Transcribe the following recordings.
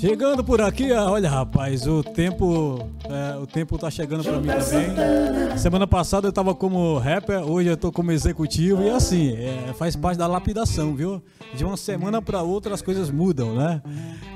Chegando por aqui, ah, olha rapaz, o tempo, é, o tempo tá chegando para mim também. Semana passada eu tava como rapper, hoje eu tô como executivo e assim, é, faz parte da lapidação, viu? De uma semana para outra as coisas mudam, né?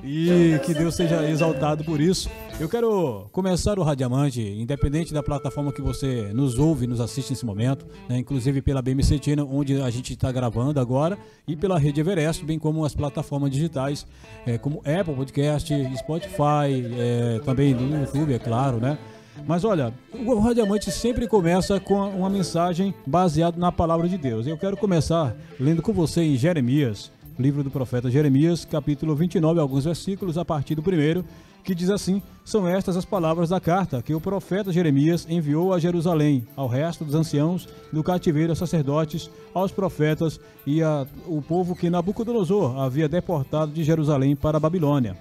E que Deus seja exaltado por isso. Eu quero começar o Radiamante, independente da plataforma que você nos ouve, nos assiste nesse momento, né? inclusive pela BMC Tina, onde a gente está gravando agora, e pela Rede Everest, bem como as plataformas digitais, é, como Apple Podcast, Spotify, é, também no YouTube, é claro, né? Mas olha, o Radiamante sempre começa com uma mensagem baseada na palavra de Deus. Eu quero começar lendo com você em Jeremias, livro do profeta Jeremias, capítulo 29, alguns versículos a partir do primeiro, que diz assim: São estas as palavras da carta que o profeta Jeremias enviou a Jerusalém, ao resto dos anciãos do cativeiro, aos sacerdotes, aos profetas e ao povo que Nabucodonosor havia deportado de Jerusalém para a Babilônia.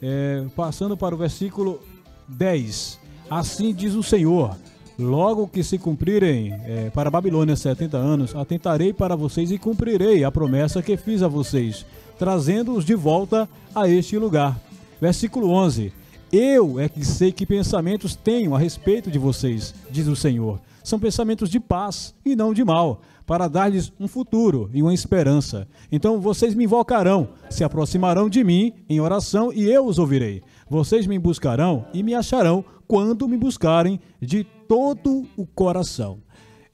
É, passando para o versículo 10. Assim diz o Senhor: Logo que se cumprirem é, para a Babilônia 70 anos, atentarei para vocês e cumprirei a promessa que fiz a vocês, trazendo-os de volta a este lugar. Versículo 11: Eu é que sei que pensamentos tenho a respeito de vocês, diz o Senhor. São pensamentos de paz e não de mal, para dar-lhes um futuro e uma esperança. Então vocês me invocarão, se aproximarão de mim em oração e eu os ouvirei. Vocês me buscarão e me acharão quando me buscarem de todo o coração.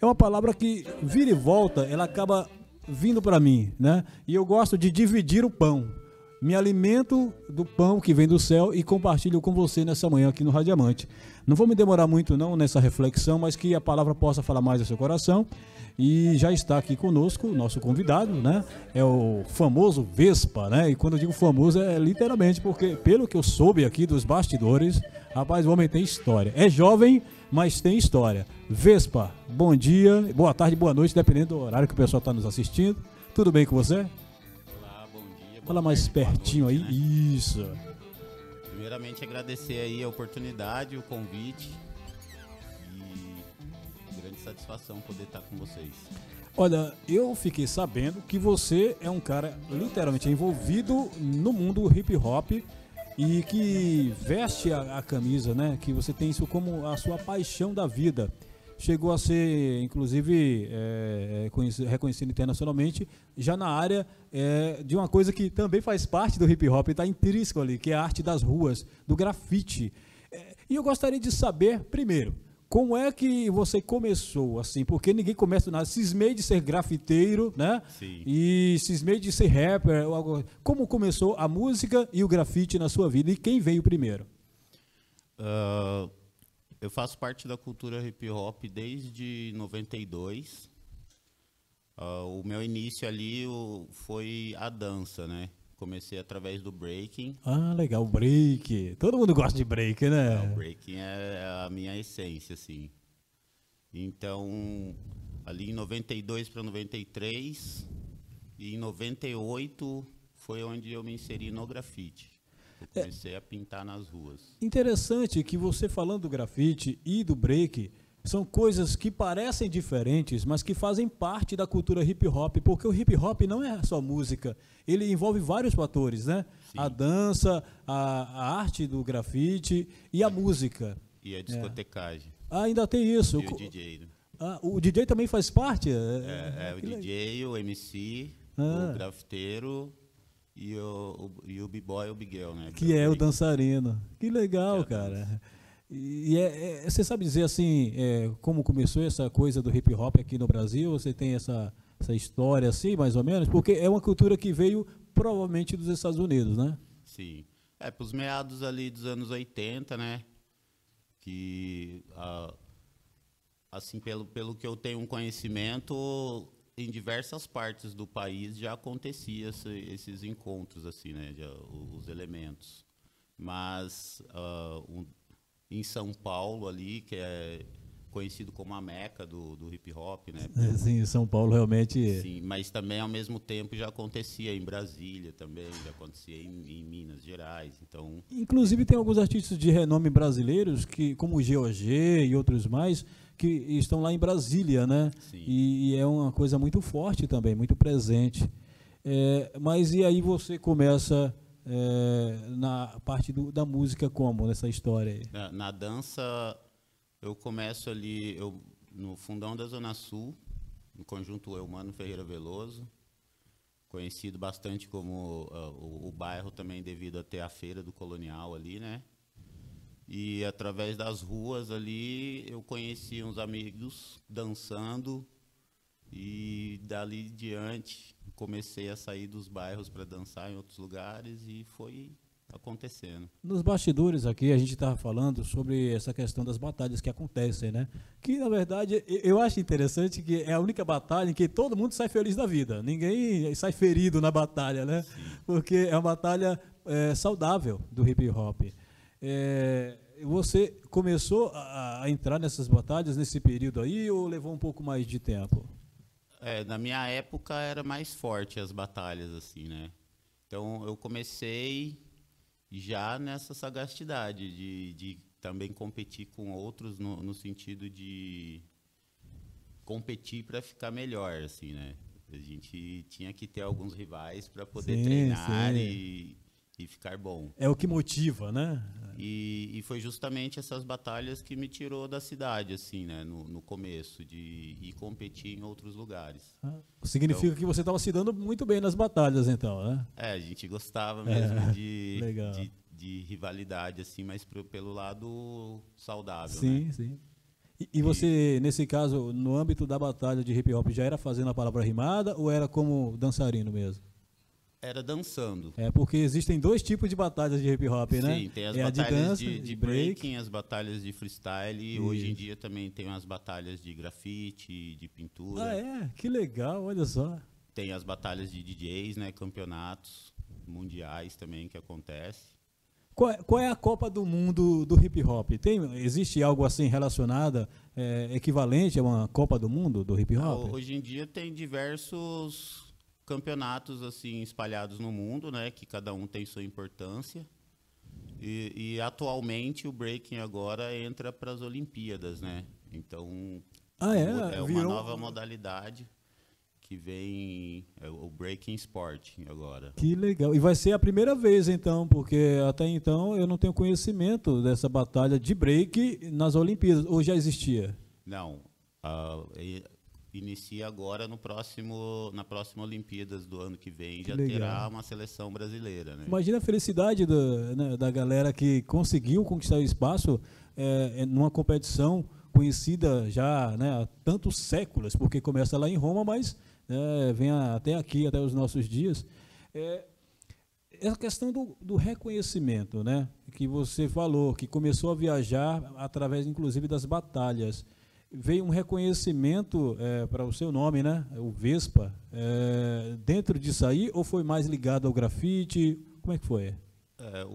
É uma palavra que vira e volta, ela acaba vindo para mim, né? E eu gosto de dividir o pão. Me alimento do pão que vem do céu e compartilho com você nessa manhã aqui no Radiamante. Não vou me demorar muito não nessa reflexão, mas que a palavra possa falar mais ao seu coração. E já está aqui conosco o nosso convidado, né? É o famoso Vespa, né? E quando eu digo famoso é literalmente porque, pelo que eu soube aqui dos bastidores, rapaz, o homem tem história. É jovem, mas tem história. Vespa, bom dia, boa tarde, boa noite, dependendo do horário que o pessoal está nos assistindo. Tudo bem com você? Olá, bom dia. Fala mais pertinho aí. Né? Isso. Primeiramente agradecer aí a oportunidade, o convite satisfação poder estar com vocês. Olha, eu fiquei sabendo que você é um cara literalmente envolvido no mundo hip hop e que veste a, a camisa, né? Que você tem isso como a sua paixão da vida chegou a ser, inclusive, é, é reconhecido internacionalmente, já na área é, de uma coisa que também faz parte do hip hop, está intrínseco ali, que é a arte das ruas, do grafite. É, e eu gostaria de saber, primeiro, como é que você começou, assim? Porque ninguém começa nada. Cismei de ser grafiteiro, né? Sim. E cismei de ser rapper. Como começou a música e o grafite na sua vida? E quem veio primeiro? Uh, eu faço parte da cultura hip hop desde 92. Uh, ah, o meu início ali foi a dança, né? Comecei através do breaking. Ah, legal, break. Todo mundo gosta de break, né? É, o breaking é a minha essência, assim. Então, ali em 92 para 93 e em 98 foi onde eu me inseri no grafite. Eu é. comecei é, a pintar nas ruas. Interessante que você falando do grafite e do break, são coisas que parecem diferentes, mas que fazem parte da cultura hip hop, porque o hip hop não é só música, ele envolve vários fatores, né? Sim. A dança, a, a, arte do grafite e a música. E a discotecagem. É. Ah, ainda tem isso. E o DJ. Né? Ah, o DJ também faz parte? É, é, é o DJ, o MC, ah. o grafiteiro e o, o, e o b-boy, o Biguel, né? Que é o dançarino. Que legal, é cara. E é, é, você sabe dizer assim, é, como começou essa coisa do hip hop aqui no Brasil? Você tem essa, essa história assim, mais ou menos? Porque é uma cultura que veio provavelmente dos Estados Unidos, né? Sim. É, para os meados ali dos anos 80, né? Que, ah, assim, pelo, pelo que eu tenho um conhecimento, em diversas partes do país já acontecia esse, esses encontros, assim, né? Já, os elementos. Mas uh, um, em São Paulo ali, que é conhecido como a meca do, do hip hop, né? É, sim, São Paulo realmente. Sim, mas também ao mesmo tempo já acontecia em Brasília também, já acontecia em, em Minas Gerais, então. Inclusive tem alguns artistas de renome brasileiros que, como o GOG e outros mais, que estão lá em Brasília, né? Sim. E, e é uma coisa muito forte também, muito presente. É, mas e aí você começa é, na parte do, da música como nessa história aí? Na, na dança eu começo ali eu, no fundão da Zona Sul, no conjunto Eumano Ferreira Veloso, conhecido bastante como uh, o, o, bairro também devido a ter a feira do colonial ali, né? E através das ruas ali eu conheci uns amigos dançando e dali diante comecei a sair dos bairros para dançar em outros lugares e foi acontecendo. Nos bastidores aqui a gente estava falando sobre essa questão das batalhas que acontecem, né? Que na verdade eu acho interessante que é a única batalha em que todo mundo sai feliz da vida. Ninguém sai ferido na batalha, né? Sim. Porque é uma batalha é, saudável do hip hop. É, você começou a, a entrar nessas batalhas nesse período aí ou levou um pouco mais de tempo? É, na minha época era mais forte as batalhas assim, né? Então eu comecei já nessa sagacidade de, de também competir com outros no, no sentido de competir para ficar melhor, assim, né? A gente tinha que ter alguns rivais para poder Sim, treinar sim. e, e ficar bom. É o que motiva, né? E, e foi justamente essas batalhas que me tirou da cidade, assim, né? No, no começo, de ir competir em outros lugares. Ah, Significa que você estava se dando muito bem nas batalhas, então, né? É, a gente gostava mesmo de, legal. de, de rivalidade, assim, mas pro- pelo lado saudável, Sim, né? sim. E, e você, nesse caso, no âmbito da batalha de hip hop, já era fazendo a palavra rimada ou era como dançarino mesmo? Era dançando. É porque existem dois tipos de batalhas de hip hop, né? Sim, tem as é a de batalhas dança, de, de de break. breaking, as batalhas de freestyle, e hoje em dia também tem as batalhas de grafite, de pintura. Ah, é? Que legal, olha só. Tem as batalhas de DJs, né? Campeonatos mundiais também que acontece. Qual é, qual é a Copa do Mundo do hip hop? Tem, existe algo assim relacionado, é, equivalente a uma Copa do Mundo do hip Ah, hop? Hoje em dia tem diversos campeonatos assim espalhados no mundo, né? Que cada um tem sua importância. E, e atualmente o breaking agora entra para as Olimpíadas, né? Então Ah, é? é uma Virou- nova modalidade que vem é o breaking sport agora. Que legal. E vai ser a primeira vez, então, porque até então eu não tenho conhecimento dessa batalha de break nas Olimpíadas. Ou já existia? Não, e- inicia agora no próximo na próxima Olimpíadas do ano que vem já legal. terá uma seleção brasileira, né? Imagina a felicidade da, né, da galera que conseguiu conquistar o espaço é, é, numa competição conhecida já né, há tantos séculos, porque começa lá em Roma, mas é, vem a- até aqui, até os nossos dias. É, essa questão do, do reconhecimento, né, que você falou, que começou a viajar através, inclusive, das batalhas. Veio um reconhecimento para o seu nome, né, o Vespa, é, dentro disso aí, ou foi mais ligado ao grafite? Como é que foi? É, o,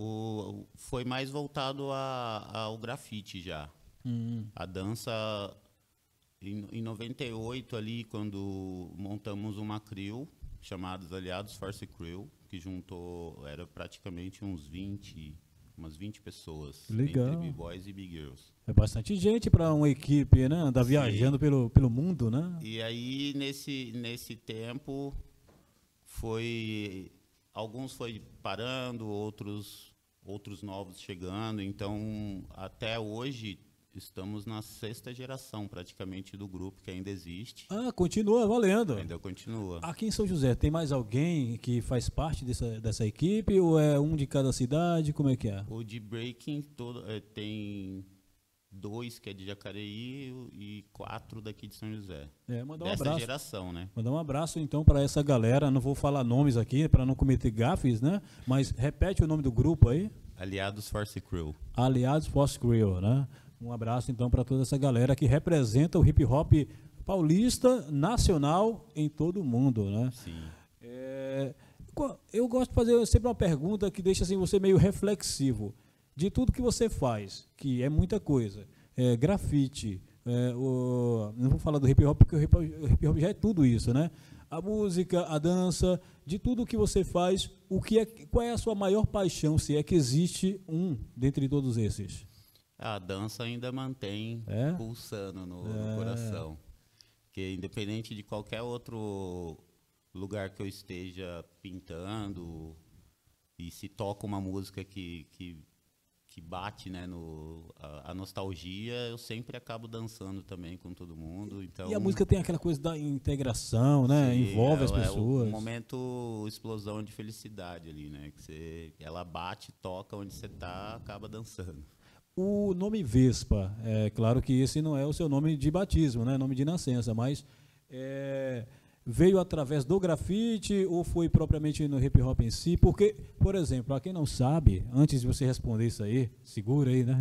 o- foi mais voltado a- ao grafite já. Hum, A dança em, em 98 ali quando montamos uma crew chamados Aliados Force Crew, que juntou era praticamente uns 20, umas 20 pessoas, Legal. entre B-boys e B-girls. é bastante gente para uma equipe, né, andar Sim. viajando pelo, pelo mundo, né? E aí nesse nesse tempo foi alguns foi parando, outros outros novos chegando, então até hoje estamos na sexta geração praticamente do grupo que ainda existe. Ah, continua valendo. Ainda continua. Aqui em São José, tem mais alguém que faz parte dessa, dessa equipe ou é um de cada cidade? Como é que é? O de breaking todo, eh, tem dois que é de Jacareí e quatro daqui de São José. É, mandar um Dessa abraço. geração, né? Mandar um abraço então para essa galera. Não vou falar nomes aqui para não cometer gafes, né? Mas repete o nome do grupo aí. Aliados Force Crew. Aliados Force Crew, né? Um abraço então para toda essa galera que representa o hip hop paulista nacional em todo o mundo, né? Sim. É, eu gosto de fazer sempre uma pergunta que deixa assim, você meio reflexivo. De tudo que você faz, que é muita coisa, é, grafite, é, o, não vou falar do hip hop porque o hip hop já é tudo isso, né? A música, a dança, de tudo que você faz, o que é, qual é a sua maior paixão, se é que existe um dentre todos esses? A dança ainda mantém é? pulsando no, é. no coração. Porque independente de qualquer outro lugar que eu esteja pintando e se toca uma música que, que, que bate né, no, a, a, nostalgia, eu sempre acabo dançando também com todo mundo. Então, e a música tem aquela coisa da integração, né? Sim, Envolve é, as pessoas. É um momento explosão de felicidade ali, né? Que você, ela bate, toca onde você está, acaba dançando. O nome Vespa, é claro que esse não é o seu nome de batismo, né? Nome de nascença, mas é, veio através do grafite ou foi propriamente no hip hop em si? Porque, por exemplo, para quem não sabe, antes de você responder isso aí, segura aí, né?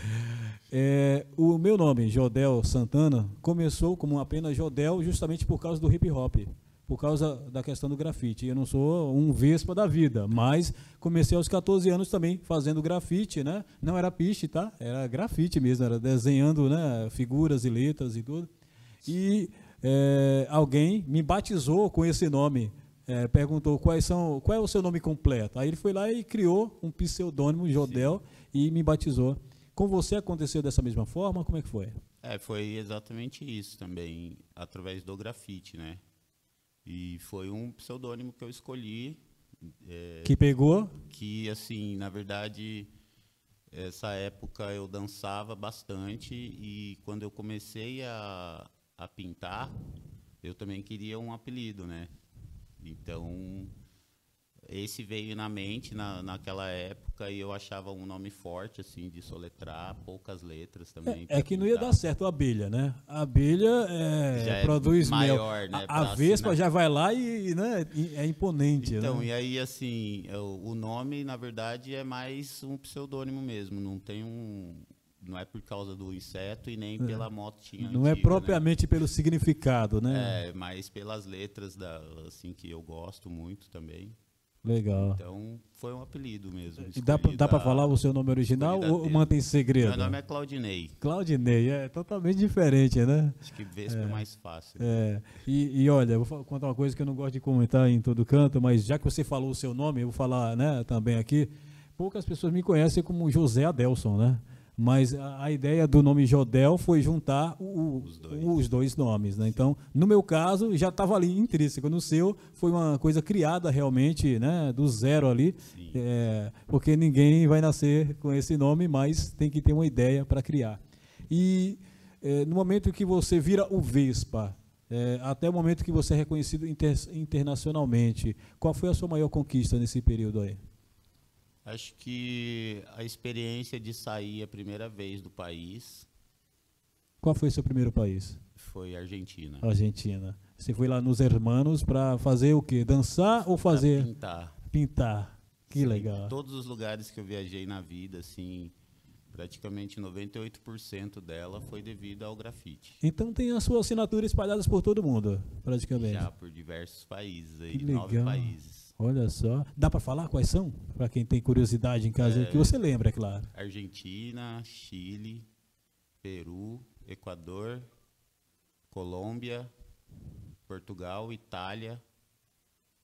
é, o meu nome, Jodel Santana, começou como apenas Jodel justamente por causa do hip hop. Por causa da questão do grafite. Eu não sou um vespa da vida, mas comecei aos 14 anos também fazendo grafite, né? Não era piche, tá? Era grafite mesmo, era desenhando né, figuras e letras e tudo. E é, alguém me batizou com esse nome. É, perguntou quais são, qual é o seu nome completo. Aí ele foi lá e criou um pseudônimo, Jodel, Sim. e me batizou. Com você aconteceu dessa mesma forma? Como é que foi? É, foi exatamente isso também, através do grafite, né? E foi um pseudônimo que eu escolhi. É, que pegou? Que, assim, na verdade, essa época eu dançava bastante e quando eu comecei a, a pintar, eu também queria um apelido, né? Então, esse veio na mente na, naquela época e eu achava um nome forte, assim, de soletrar, poucas letras também. É, é que não ia dar certo a abelha, né? A abelha é, é produz maior, mel. Né, a, a Vespa já vai lá e né, é imponente. Então, né? e aí, assim, eu, o nome, na verdade, é mais um pseudônimo mesmo, não tem um, não é por causa do inseto e nem é. pela motinha. Não é antiga, é propriamente né? pelo significado, né? É, mas pelas letras da, assim que eu gosto muito também. Legal. Então foi um apelido mesmo. E dá, dá para falar o seu nome original ou mantém segredo? Meu nome é Claudinei. Claudinei, é totalmente diferente, né? Acho que Vespa é, é mais fácil. É. E, e olha, vou contar uma coisa que eu não gosto de comentar em todo canto, mas já que você falou o seu nome, eu vou falar né, também aqui. Poucas pessoas me conhecem como José Adelson, né? Mas a, a, ideia do nome Jodel foi juntar o, os, dois. os, dois. nomes. Né? Então, no meu caso, já estava ali intrínseco. No seu, foi uma coisa criada realmente né, do zero ali. É, porque ninguém vai nascer com esse nome, mas tem que ter uma ideia para criar. E é, no momento que você vira o Vespa, é, até o momento que você é reconhecido inter, internacionalmente, qual foi a sua maior conquista nesse período aí? Acho que a experiência de sair a primeira vez do país. Qual foi o seu primeiro país? Foi Argentina. Argentina. Você foi lá nos Hermanos para fazer o quê? Dançar ou fazer? Pra pintar. Pintar. Que Sim, legal. Todos os lugares que eu viajei na vida, assim, praticamente 98% dela foi devido ao grafite. Então tem a sua assinatura espalhadas por todo mundo, praticamente. Já por diversos países aí, nove países. Olha só. Dá para falar quais são? Para quem tem curiosidade em casa, é, que você lembra, é claro. Argentina, Chile, Peru, Equador, Colômbia, Portugal, Itália,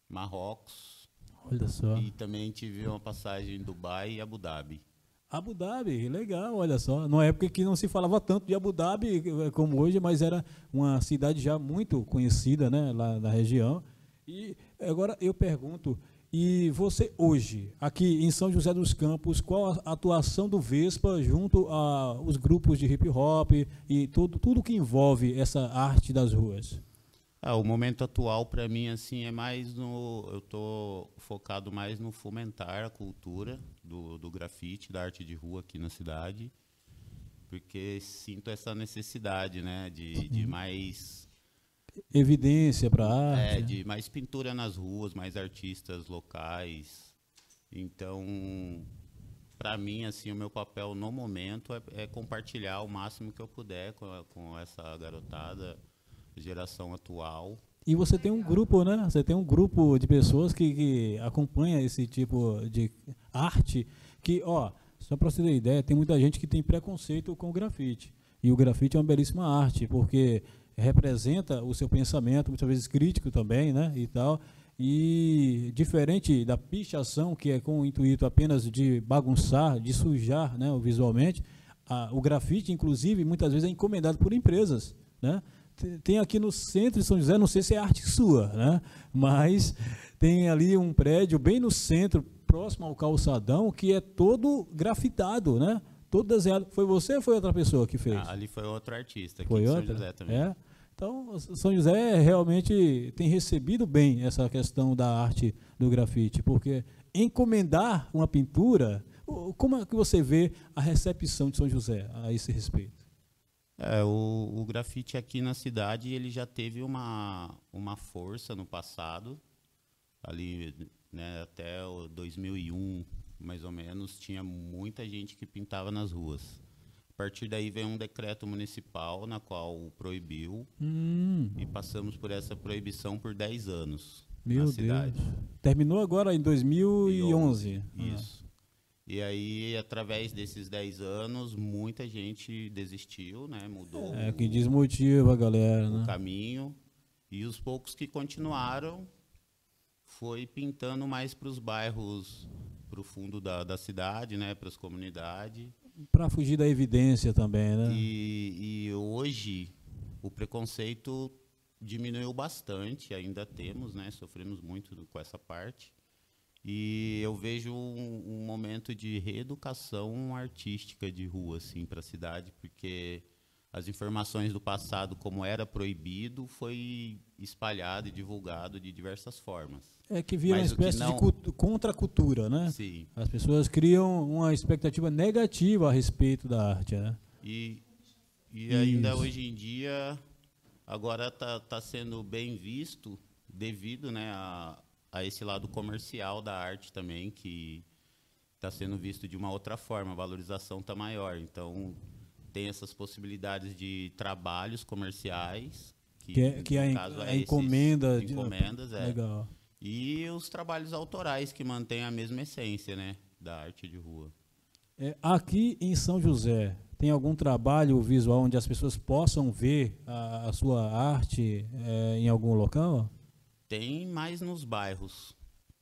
Marrocos. Olha só. E também tive uma passagem em Dubai e Abu Dhabi. Abu Dhabi, legal, olha só. Numa época que não se falava tanto de Abu Dhabi eh, como hoje, mas era uma cidade já muito conhecida né, lá na região. E agora eu pergunto, e você hoje, aqui em São José dos Campos, qual a atuação do Vespa junto aos grupos de hip hop e tudo, tudo que envolve essa arte das ruas? Ah, o momento atual para mim assim é mais no, eu tô focado mais no fomentar a cultura do, do grafite, da arte de rua aqui na cidade, porque sinto essa necessidade, né, de, de uhum. mais evidência para arte. É, de mais pintura nas ruas, mais artistas locais. Então, para mim, assim, o meu papel no momento é, é, compartilhar o máximo que eu puder com, a, com essa garotada, geração atual. E você tem um grupo, né? Você tem um grupo de pessoas que, que acompanha esse tipo de arte que, ó, só para você ter ideia, tem muita gente que tem preconceito com o grafite. E o grafite é uma belíssima arte, porque representa o seu pensamento, muitas vezes crítico também, né, e tal. E diferente da pichação, que é com o intuito apenas de bagunçar, de sujar, né, visualmente, a, o grafite, inclusive, muitas vezes é encomendado por empresas, né? Tem aqui no centro de São José, não sei se é arte sua, né? Mas tem ali um prédio bem no centro, próximo ao calçadão, que é todo grafitado, né? Todo desenhado. Foi você ou foi outra pessoa que fez? Ah, ali foi outro artista, aqui foi São José também. É? Então, São José realmente tem recebido bem essa questão da arte do grafite, porque encomendar uma pintura, como é que você vê a recepção de São José a esse respeito? É, o, o grafite aqui na cidade ele já teve uma, uma força no passado, ali né, até 2001, mais ou menos, tinha muita gente que pintava nas ruas. A partir daí veio um decreto municipal na qual proibiu hum. e passamos por essa proibição por 10 anos Meu na cidade. Deus. Terminou agora em 2011. Isso. Ah. E aí, através desses 10 anos, muita gente desistiu, né? Mudou. É, que desmotiva a galera, o né? caminho. E os poucos que continuaram foi pintando mais para os bairros, para o fundo da, da cidade, né, para as comunidades. Para fugir da evidência também, né? E, e, hoje o preconceito diminuiu bastante, ainda temos, né, sofremos muito com essa parte. E eu vejo um, um momento de reeducação artística de rua assim para a cidade, porque as informações do passado, como era proibido, foi espalhado e divulgado de diversas formas. É que vira Mas uma espécie não... de contracultura, né? Sim. As pessoas criam uma expectativa negativa a respeito da arte, né? E, e ainda hoje em dia, agora está tá sendo bem visto devido né, a, a esse lado comercial da arte também, que está sendo visto de uma outra forma, a valorização está maior. Então, tem essas possibilidades de trabalhos comerciais. Que, que é, que é, caso, é a encomenda. De, encomendas, é. Legal. E os trabalhos autorais, que mantêm a mesma essência né, da arte de rua. É, aqui em São José, tem algum trabalho visual onde as pessoas possam ver a, a sua arte é, em algum local? Tem mais nos bairros,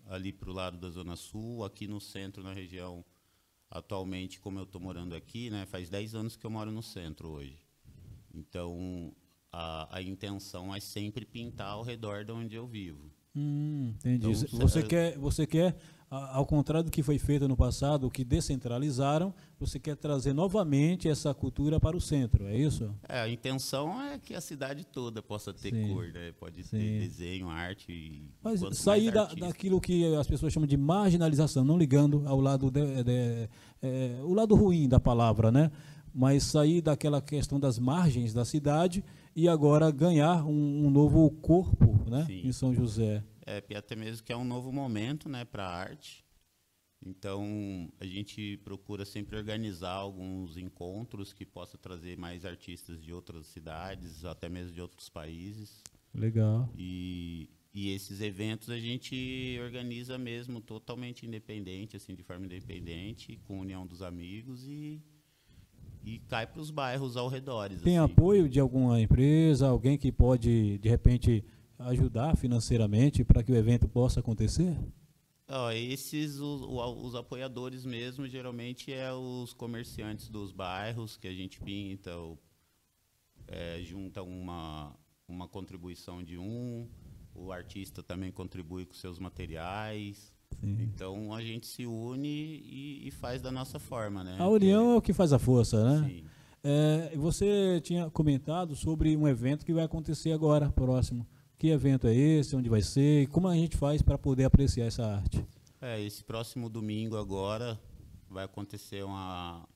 ali para o lado da Zona Sul, aqui no centro, na região Atualmente, como eu estou morando aqui, né, faz 10 anos que eu moro no centro hoje. Então, a, a intenção é sempre pintar ao redor de onde eu vivo. Hum, entendi. Então, você, quer, você quer, ao contrário do que foi feito no passado, que descentralizaram, você quer trazer novamente essa cultura para o centro, é isso? É, a intenção é que a cidade toda possa ter Sim. cor, né? pode Sim. ter desenho, arte. Mas sair da, daquilo que as pessoas chamam de marginalização, não ligando ao lado de, de, é, o lado ruim da palavra, né? Mas sair daquela questão das margens da cidade e agora ganhar um, um novo corpo, né? Sim. Em São José. É, até mesmo que é um novo momento, né, para a arte. Então, a gente procura sempre organizar alguns encontros que possa trazer mais artistas de outras cidades, até mesmo de outros países. Legal. E, e esses eventos a gente organiza mesmo totalmente independente, assim, de forma independente, com união dos amigos e, e cai para os bairros ao redor. Tem assim. apoio de alguma empresa, alguém que pode, de repente, ajudar financeiramente para que o evento possa acontecer? Oh, esses, os, os, apoiadores mesmo, geralmente é os comerciantes dos bairros que a gente pinta, é, junta uma, uma contribuição de um, o artista também contribui com seus materiais. Sim. Então a gente se une e, e, faz da nossa forma, né? A união é, é o que faz a força, né? Sim. É, você tinha comentado sobre um evento que vai acontecer agora, próximo. Que evento é esse? Onde vai ser? E como a gente faz para poder apreciar essa arte? É, esse próximo domingo agora vai acontecer uma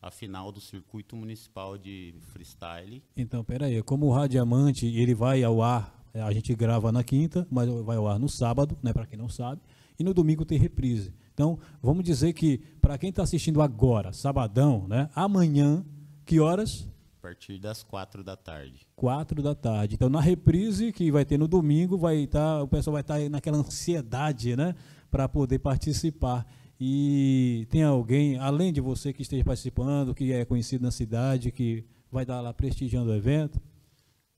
a final do circuito municipal de freestyle. Então, peraí, como o Radiamante ele vai ao ar, é, a gente grava na quinta, mas vai ao ar no sábado, né, para quem não sabe, e no domingo tem reprise. Então, vamos dizer que para quem está assistindo agora, sabadão, né, amanhã, que horas? A partir das quatro da tarde. Quatro da tarde. Então, na reprise que vai ter no domingo, vai estar, tá, o pessoal vai estar tá naquela ansiedade, né, para poder participar. E tem alguém, além de você que esteja participando, que é conhecido na cidade, que vai dar lá prestigiando o evento?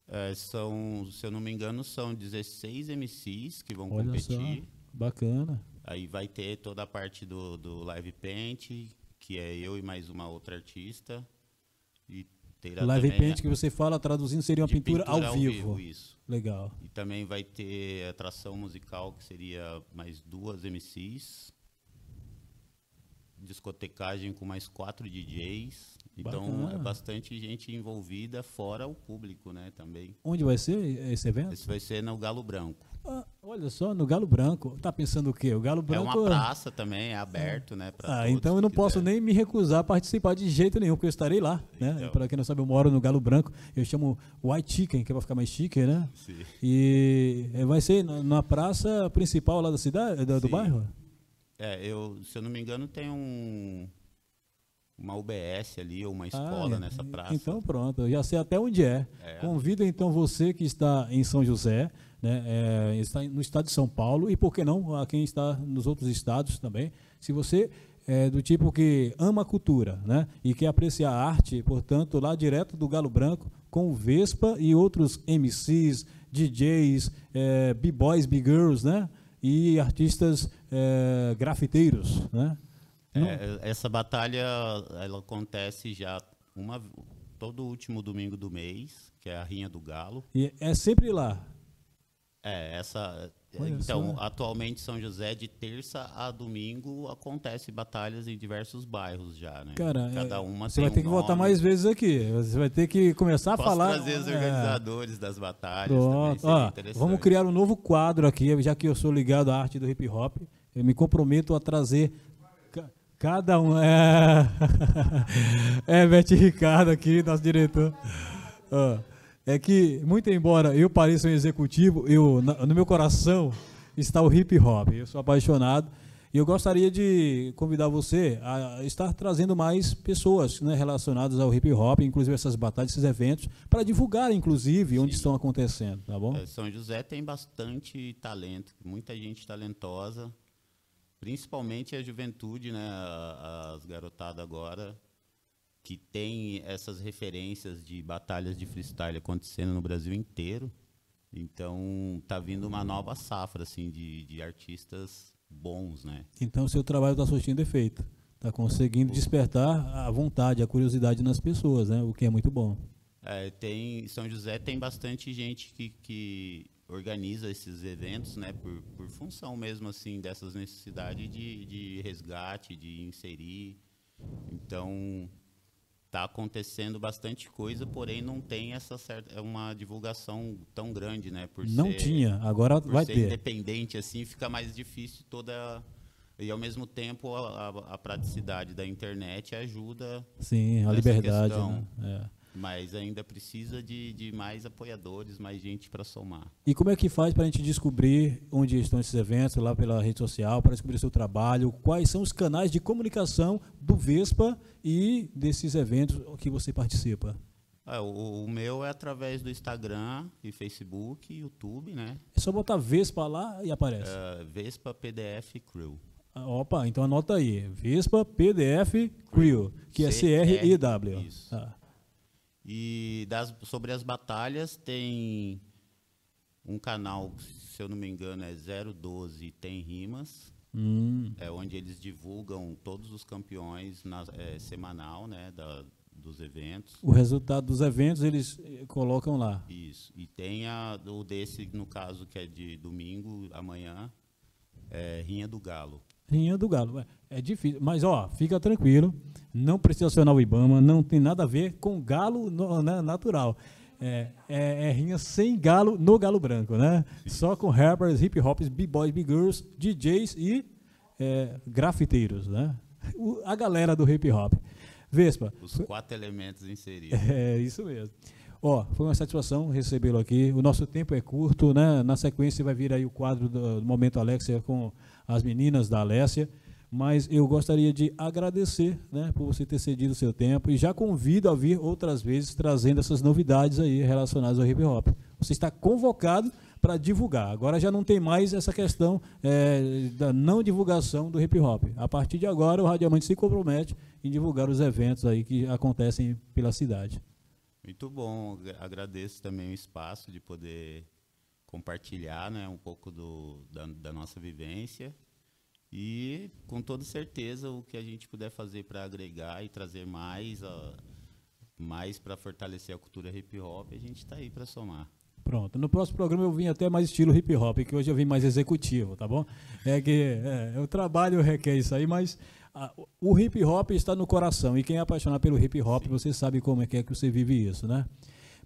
É, são, se eu não me engano, são 16 MCs que vão Olha competir. só, bacana. Aí vai ter toda a parte do, do live paint, que é eu e mais uma outra artista. E terá Live também paint a- que você fala, traduzindo, seria uma de pintura, ao, vivo. Isso. Legal. E também vai ter atração musical, que seria mais duas MCs. Discotecagem com mais quatro DJs. Então Bacana. é bastante gente envolvida, fora o público, né, também. Onde vai ser esse evento? Esse vai ser no Galo Branco. Ah, olha só, no Galo Branco. Tá pensando o quê? O Galo É Branco. uma praça também, é aberto, né, Ah, então eu não posso quiser. nem me recusar a participar de jeito nenhum, porque eu estarei lá, né? Então. Para quem não sabe, eu moro no Galo Branco. Eu chamo White Chicken, que é para ficar mais chique, né? Sim. E eh, vai ser na, praça principal lá da cidade, do, bairro? É, eu, se eu não me engano, tem um uma UBS ali, ou uma escola Ah, nessa praça. Então pronto, eu já sei até onde é. É. Convido então você que está em São José, né, é, está no estado de São Paulo, e por que não a quem está nos outros estados também. Se você é do tipo que ama a cultura né, e quer apreciar a arte, portanto, lá direto do Galo Branco, com o Vespa e outros MCs, DJs, é, B-boys, B-girls, né? E artistas é, grafiteiros, né? É, essa batalha ela acontece já uma, todo último domingo do mês, que é a Rinha do Galo. E é sempre lá. É, essa. Olha então, só. atualmente São José, de terça a domingo, acontece batalhas em diversos bairros já, né? Cara, Cada é, uma você vai ter um que voltar nome. mais vezes aqui. Você vai ter que começar a Posso falar. trazer os é, organizadores das batalhas Pronto. também, seria Ó, interessante. vamos criar um novo quadro aqui, já que eu sou ligado à arte do hip hop. Eu me comprometo a trazer cada um. É, é Bete Ricardo aqui, nosso diretor. É que, muito embora eu pareça um executivo, eu, no meu coração está o hip hop. Eu sou apaixonado. E eu gostaria de convidar você a estar trazendo mais pessoas né, relacionadas ao hip hop, inclusive essas batalhas, esses eventos, para divulgar, inclusive, onde Sim. estão acontecendo, tá bom? É, São José tem bastante talento, muita gente talentosa, principalmente a juventude, né, as garotadas agora, que tem essas referências de batalhas de freestyle acontecendo no Brasil inteiro. Então, tá vindo uma nova safra assim de, de artistas bons, né? Então, seu trabalho está surtindo efeito. Está conseguindo despertar a vontade, a curiosidade nas pessoas, né? o que é muito bom. É, tem São José tem bastante gente que, que organiza esses eventos, né, por, por função mesmo assim dessas necessidades de, de resgate, de inserir. Então tá acontecendo bastante coisa, porém não tem essa certa uma divulgação tão grande, né, por Não ser, tinha, agora vai ser ter. independente assim, fica mais difícil toda e ao mesmo tempo a, a- a praticidade da internet ajuda Sim, a liberdade. né? É. mas ainda precisa de, de mais apoiadores, mais gente para somar. E como é que faz para a gente descobrir onde estão esses eventos, lá pela rede social, para descobrir o seu trabalho? Quais são os canais de comunicação do Vespa e desses eventos que você participa? Ah, o, o meu é através do Instagram e Facebook, YouTube, né? É só botar Vespa lá e aparece. Ah, Vespa PDF Crew. Ah, Opa, então anota aí. Vespa PDF Crew, que é C-R-E-W. Isso. Tá. E das, sobre as batalhas tem um canal, se eu não me engano, é 012 Tem Rimas, Hum, é onde eles divulgam todos os campeões na, é, semanal, né, da, dos eventos. o resultado dos eventos eles eh, colocam lá. Isso. E tem a, o desse, no caso, que é de domingo, amanhã, é Rinha do Galo. Rinha do Galo. É, é difícil, mas ó, fica tranquilo. Não precisa acionar o Ibama, não tem nada a ver com galo no- né, natural. É, é, é rinha sem galo no galo branco, né? Só com rappers, hip hops, b-boys, b-girls, DJs e é, grafiteiros, né? O- a galera do hip hop. Vespa, Os quatro elementos inseridos. é isso mesmo. Ó, foi uma satisfação recebê-lo aqui. O nosso tempo é curto, né? Na sequência vai vir aí o quadro do, do Momento Alexia com as meninas da Alessia. Mas eu gostaria de agradecer, né, por você ter cedido o seu tempo e já convido a vir outras vezes trazendo essas novidades aí relacionadas ao hip hop. Você está convocado para divulgar. Agora já não tem mais essa questão eh, da não divulgação do hip hop. A partir de agora o Radiamante se compromete em divulgar os eventos aí que acontecem pela cidade. Muito bom, agradeço também o espaço de poder compartilhar né, um pouco do, da, da nossa vivência e com toda certeza o que a gente puder fazer para agregar e trazer mais, mais para fortalecer a cultura hip hop, a gente está aí para somar. Pronto. No próximo programa eu vim até mais estilo hip hop, que hoje eu vim mais executivo, tá bom? É que é, o trabalho requer isso aí, mas a, o hip hop está no coração. E quem é apaixonado pelo hip hop, você sabe como é que, é que você vive isso, né?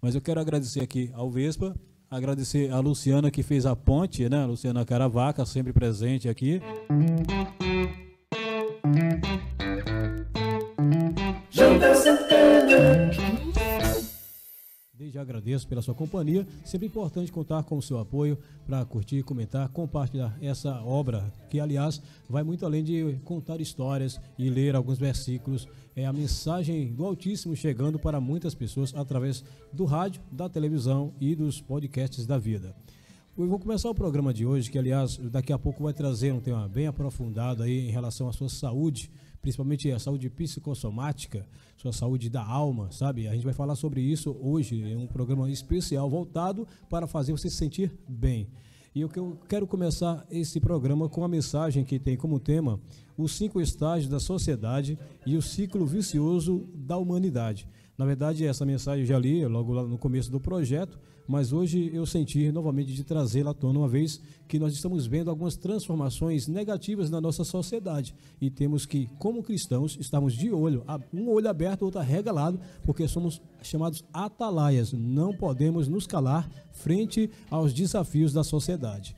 Mas eu quero agradecer aqui ao Vespa, agradecer a Luciana que fez a ponte, né? Luciana Caravaca, sempre presente aqui. João Santana. Desde agradeço pela sua companhia. Sempre importante contar com o seu apoio para curtir, comentar, compartilhar essa obra, que aliás vai muito além de contar histórias e ler alguns versículos. É a mensagem do Altíssimo chegando para muitas pessoas através do rádio, da televisão e dos podcasts da vida. Eu vou começar o programa de hoje, que aliás daqui a pouco vai trazer um tema bem aprofundado aí em relação à sua saúde principalmente a saúde psicossomática, sua saúde da alma, sabe? A gente vai falar sobre isso hoje em um programa especial voltado para fazer você se sentir bem. E eu quero começar esse programa com a mensagem que tem como tema os cinco estágios da sociedade e o ciclo vicioso da humanidade. Na verdade, essa mensagem eu já li logo lá no começo do projeto, mas hoje eu senti novamente de trazê-la à tona, uma vez que nós estamos vendo algumas transformações negativas na nossa sociedade. E temos que, como cristãos, estarmos de olho, um olho aberto, outro arregalado, porque somos chamados atalaias, não podemos nos calar frente aos desafios da sociedade.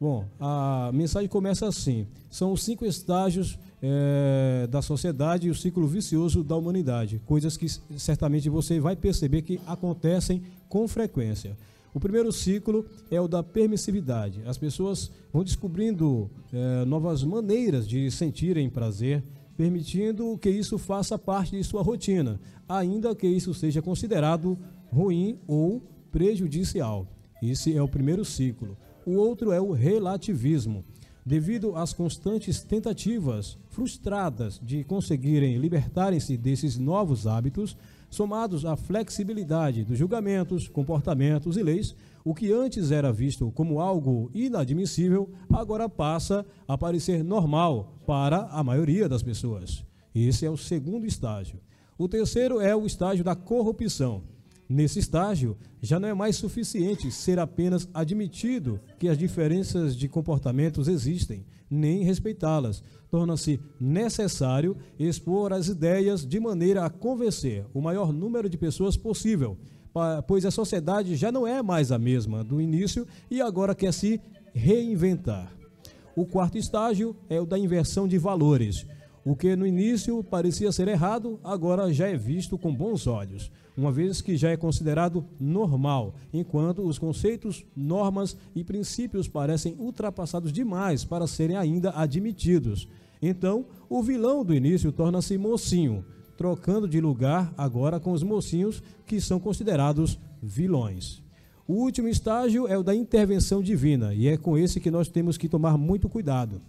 Bom, a mensagem começa assim: são os cinco estágios é, da sociedade e o ciclo vicioso da humanidade, coisas que certamente você vai perceber que acontecem com frequência. O primeiro ciclo é o da permissividade. As pessoas vão descobrindo é, novas maneiras de sentirem prazer, permitindo que isso faça parte de sua rotina, ainda que isso seja considerado ruim ou prejudicial. Esse é o primeiro ciclo. O outro é o relativismo. Devido às constantes tentativas frustradas de conseguirem libertarem-se desses novos hábitos, somados à flexibilidade dos julgamentos, comportamentos e leis, o que antes era visto como algo inadmissível, agora passa a parecer normal para a maioria das pessoas. Esse é o segundo estágio. O terceiro é o estágio da corrupção. Nesse estágio, já não é mais suficiente ser apenas admitido que as diferenças de comportamentos existem, nem respeitá-las. Torna-se necessário expor as ideias de maneira a convencer o maior número de pessoas possível, pois a sociedade já não é mais a mesma do início e agora quer se reinventar. O quarto estágio é o da inversão de valores. O que no início parecia ser errado, agora já é visto com bons olhos uma vez que já é considerado normal, enquanto os conceitos, normas e princípios parecem ultrapassados demais para serem ainda admitidos. Então, o vilão do início torna-se mocinho, trocando de lugar agora com os mocinhos que são considerados vilões. O último estágio é o da intervenção divina, e é com esse que nós temos que tomar muito cuidado,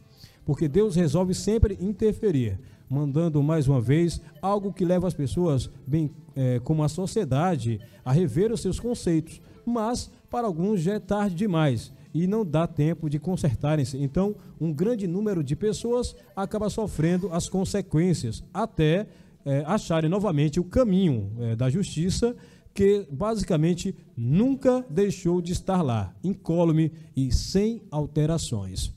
porque Deus resolve sempre interferir mandando mais uma vez algo que leva as pessoas, bem é, como a sociedade, a rever os seus conceitos. Mas para alguns já é tarde demais e não dá tempo de consertarem-se. Então, um grande número de pessoas acaba sofrendo as consequências até é, acharem novamente o caminho é, da justiça que basicamente nunca deixou de estar lá, incólume e sem alterações.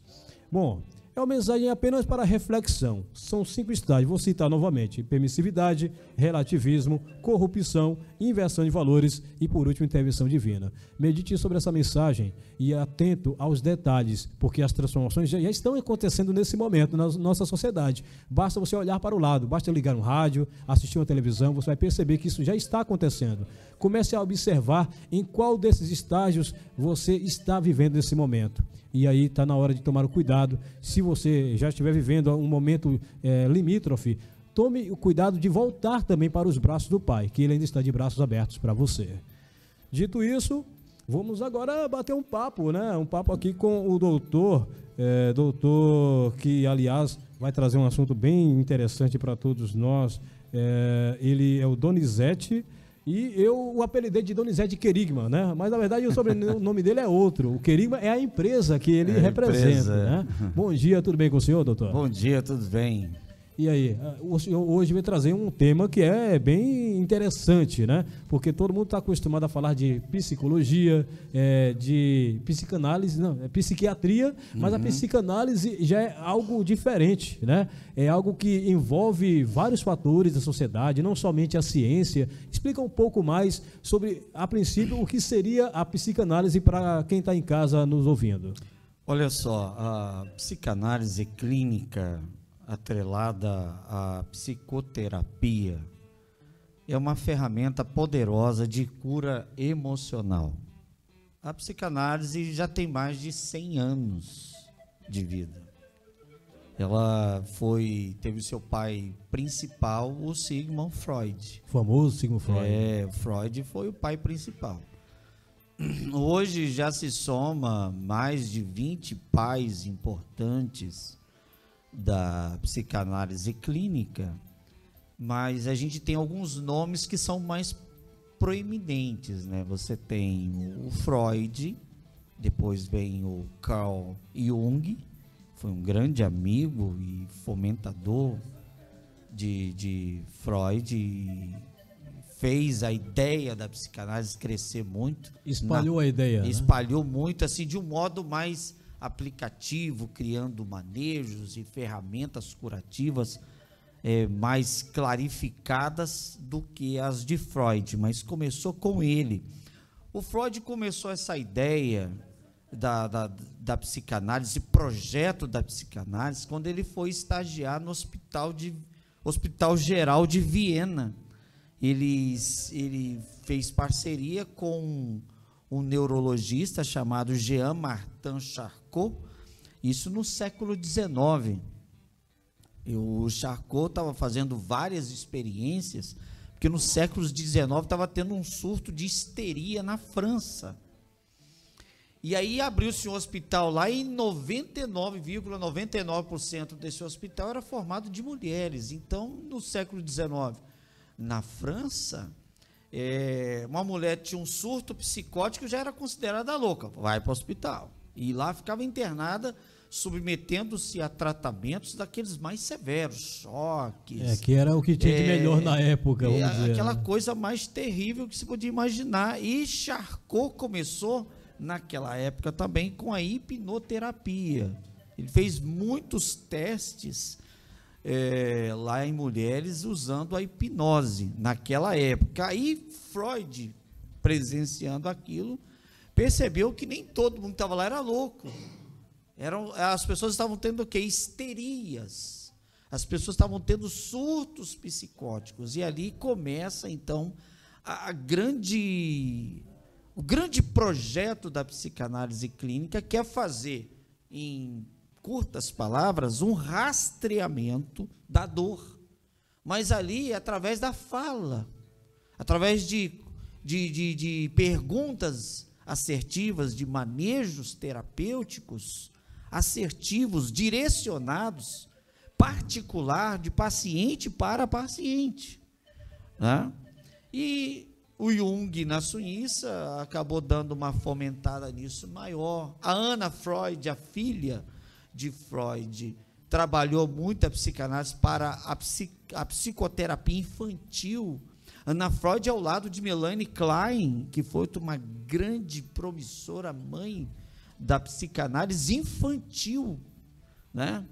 Bom, é uma mensagem apenas para reflexão. São cinco estágios. Vou citar novamente: permissividade, relativismo, corrupção, inversão de valores e, por último, intervenção divina. Medite sobre essa mensagem e atento aos detalhes, porque as transformações já estão acontecendo nesse momento na nossa sociedade. Basta você olhar para o lado, basta ligar um rádio, assistir uma televisão, você vai perceber que isso já está acontecendo. Comece a observar em qual desses estágios você está vivendo nesse momento e aí está na hora de tomar o cuidado. Se você já estiver vivendo um momento é, limítrofe, tome o cuidado de voltar também para os braços do Pai, que Ele ainda está de braços abertos para você. Dito isso, vamos agora bater um papo, né? Um papo aqui com o doutor, é, doutor que, aliás, vai trazer um assunto bem interessante para todos nós. É, ele é o Donizete E eu o apelidei de Donizete Querigma, né? Mas na verdade o sobrenome dele é outro. O Querigma é a empresa que ele é representa. Né? Bom dia, tudo bem com o senhor, doutor? Bom dia, tudo bem. E aí, ah, hoje vai trazer um tema que é bem interessante, né? Porque todo mundo está acostumado a falar de psicologia, é, de psicanálise, não, é psiquiatria, mas uhum. a psicanálise já é algo diferente, né? É algo que envolve vários fatores da sociedade, não somente a ciência. Explica um pouco mais sobre, a princípio, o que seria a psicanálise para quem está em casa nos ouvindo. Olha só, a psicanálise clínica atrelada à psicoterapia é uma ferramenta poderosa de cura emocional. A psicanálise já tem mais de 100 anos de vida. Ela foi teve seu pai principal, o Sigmund Freud. O famoso Sigmund Freud. É, Freud foi o pai principal. Hoje já se soma mais de 20 pais importantes da psicanálise clínica, mas a gente tem alguns nomes que são mais proeminentes, né? Você tem o Freud, depois vem o Carl Jung, foi um grande amigo e fomentador de, de Freud e fez a ideia da psicanálise crescer muito. Espalhou na, a ideia. Né? Espalhou né? muito, assim, de um modo mais aplicativo, criando manejos e ferramentas curativas é, mais clarificadas do que as de Freud, mas começou com ele. O Freud começou essa ideia da, da, da psicanálise, projeto da psicanálise, quando ele foi estagiar no Hospital, de, Hospital Geral de Viena. Ele, ele fez parceria com um neurologista chamado Jean Martin Charcot, isso no século XIX. E o Charcot estava fazendo várias experiências, porque no século XIX estava tendo um surto de histeria na França. E aí abriu-se um hospital lá e 99,99% ,99 desse hospital era formado de mulheres. Então, no século XIX, na França, é, uma mulher tinha um surto psicótico já era considerada louca, vai para o hospital. E lá ficava internada, submetendo-se a tratamentos daqueles mais severos, choques. É, que era o que tinha de melhor na época, vamos é, dizer. Aquela né? coisa mais terrível que se podia imaginar. E Charcot começou, naquela época também, com a hipnoterapia. Ele fez muitos testes é, lá em mulheres usando a hipnose naquela época. Aí Freud, presenciando aquilo, percebeu que nem todo mundo que estava lá era louco. Eram, as pessoas estavam tendo o quê? Histerias. As pessoas estavam tendo surtos psicóticos. E ali começa, então, a, a grande, o grande projeto da psicanálise clínica, que é fazer em curtas palavras, um rastreamento da dor. Mas ali é através da fala, através de, de, de, de perguntas assertivas, de manejos terapêuticos assertivos, direcionados, particular, de paciente para paciente. Né? E o Jung, na Suíça, acabou dando uma fomentada nisso maior. A Ana Freud, a filha de Freud trabalhou muito a psicanálise para a, a psicoterapia infantil. Ana Freud ao lado de Melanie Klein, que foi uma grande promissora mãe da psicanálise infantil, né?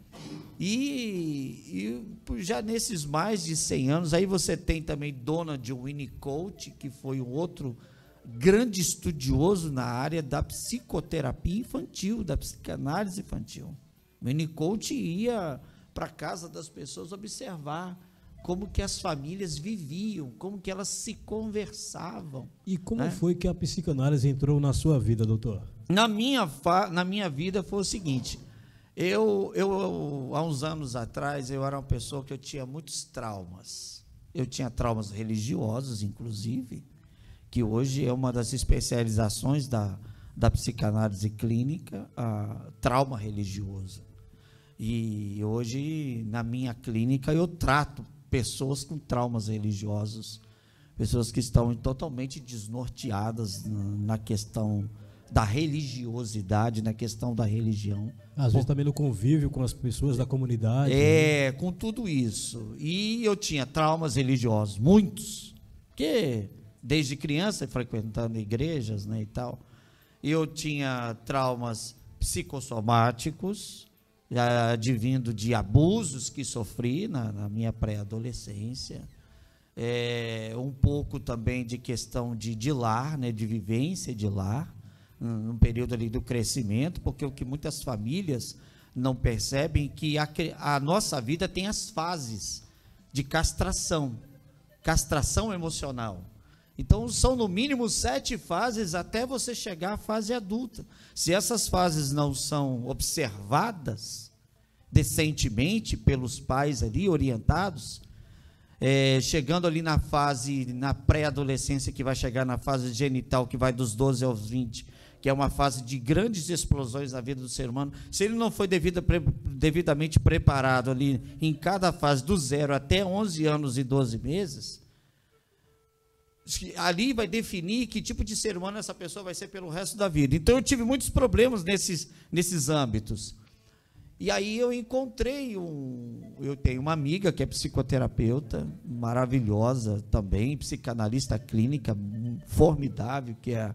E, e, já nesses mais de 100 anos, aí você tem também Dona de Winnicott, que foi um outro grande estudioso na área da psicoterapia infantil, da psicanálise infantil. O Winnicott ia para a casa das pessoas observar como que as famílias viviam, como que elas se conversavam. E como né? foi que a psicanálise entrou na sua vida, doutor? Na minha, na minha vida foi o seguinte, eu, eu, há uns anos atrás, eu era uma pessoa que eu tinha muitos traumas. Eu tinha traumas religiosos, inclusive, que hoje é uma das especializações da, da psicanálise clínica, a trauma religioso. E hoje, na minha clínica, eu trato pessoas com traumas religiosos pessoas que estão totalmente desnorteadas na questão da religiosidade, na questão da religião. Às vezes também no convívio com as pessoas da comunidade. É, né? com tudo isso. E eu tinha traumas religiosos, muitos, porque desde criança frequentando igrejas, né, e tal. Eu tinha traumas psicossomáticos, advindo de abusos que sofri na, na minha pré-adolescência. É, um pouco também de questão de, de lar, né, de vivência de lar num período ali do crescimento, porque o que muitas famílias não percebem que a, a nossa vida tem as fases de castração, castração emocional. Então são no mínimo sete fases até você chegar à fase adulta. Se essas fases não são observadas decentemente pelos pais ali orientados, é, chegando ali na fase, na pré-adolescência, que vai chegar na fase genital, que vai dos 12 aos 20, que é uma fase de grandes explosões na vida do ser humano, se ele não foi devida, devidamente preparado ali em cada fase, do zero até 11 anos e 12 meses, ali vai definir que tipo de ser humano essa pessoa vai ser pelo resto da vida. Então eu tive muitos problemas nesses, nesses âmbitos. E aí eu encontrei um. Eu tenho uma amiga que é psicoterapeuta, maravilhosa também, psicanalista clínica, formidável, que é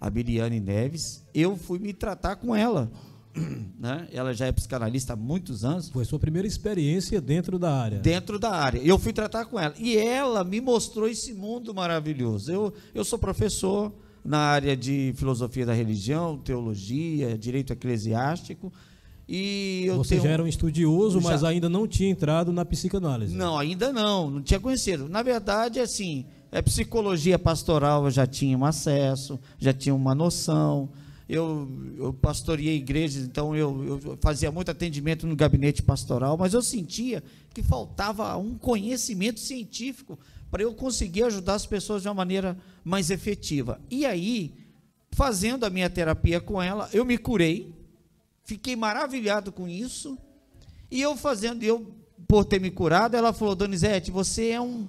a Miriane Neves, eu fui me tratar com ela. Né? Ela já é psicanalista há muitos anos. Foi sua primeira experiência dentro da área. Dentro da área. Eu fui tratar com ela. E ela me mostrou esse mundo maravilhoso. Eu, eu sou professor na área de filosofia da religião, teologia, direito eclesiástico. E eu Você tenho... já era um estudioso, já... mas ainda não tinha entrado na psicanálise. Não, ainda não, não tinha conhecido. Na verdade, assim, é, psicologia pastoral eu já tinha um acesso, já tinha uma noção. Eu, eu pastoreei igrejas, então eu, eu fazia muito atendimento no gabinete pastoral, mas eu sentia que faltava um conhecimento científico para eu conseguir ajudar as pessoas de uma maneira mais efetiva. E aí, fazendo a minha terapia com ela, eu me curei, fiquei maravilhado com isso, e eu fazendo, eu por ter me curado, ela falou: Donizete, você é um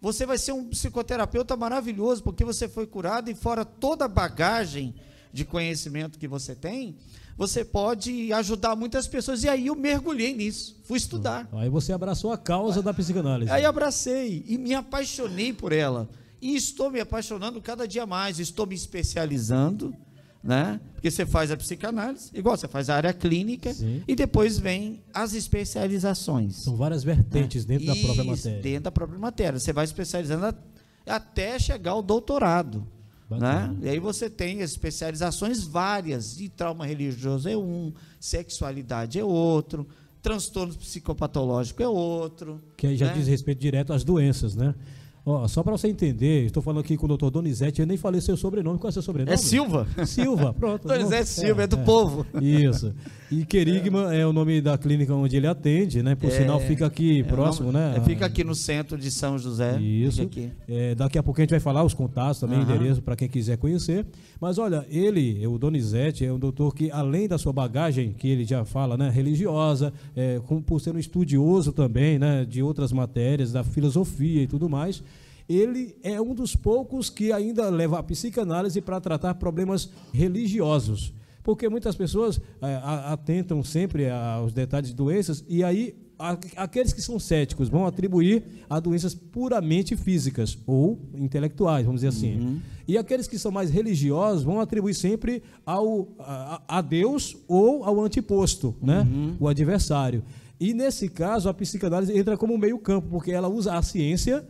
você vai ser um psicoterapeuta maravilhoso, porque você foi curado e fora toda a bagagem de conhecimento que você tem, você pode ajudar muitas pessoas. E aí eu mergulhei nisso, fui estudar. Aí você abraçou a causa da psicanálise. Aí abracei e me apaixonei por ela. E estou me apaixonando cada dia mais, estou me especializando né? Porque você faz a psicanálise, igual você faz a área clínica, Sim. e depois vem as especializações. São várias vertentes né? dentro da própria matéria. Dentro da própria matéria. Você vai especializando até chegar ao doutorado. Né? E aí você tem especializações várias, e trauma religioso é um, sexualidade é outro, transtorno psicopatológico é outro. Que aí já né? diz respeito direto às doenças, né? Ó, só para você entender, estou falando aqui com o doutor Donizete, eu nem falei seu sobrenome. Qual é seu sobrenome? É Silva. Silva, pronto. Donizete Silva, é, é do é, povo. Isso. E Querigma é. é. o nome da clínica onde ele atende, né? Por é, sinal, fica aqui próximo, nome, né? fica aqui no centro de São José. Isso. daqui a pouco a gente vai falar os contatos também, uhum. endereço para quem quiser conhecer. Mas olha, ele, o Donizete, é um doutor que, além da sua bagagem, que ele já fala, né? Religiosa, com, por ser um estudioso também, né? De outras matérias, da filosofia e tudo mais ele é um dos poucos que ainda leva a psicanálise para tratar problemas religiosos. Porque muitas pessoas é, atentam sempre aos detalhes de doenças e aí aqueles que são céticos vão atribuir a doenças puramente físicas ou intelectuais, vamos dizer assim. Uhum. E aqueles que são mais religiosos vão atribuir sempre ao, a, a Deus ou ao antiposto, né? Uhum. o adversário. E nesse caso, a psicanálise entra como meio campo, porque ela usa a ciência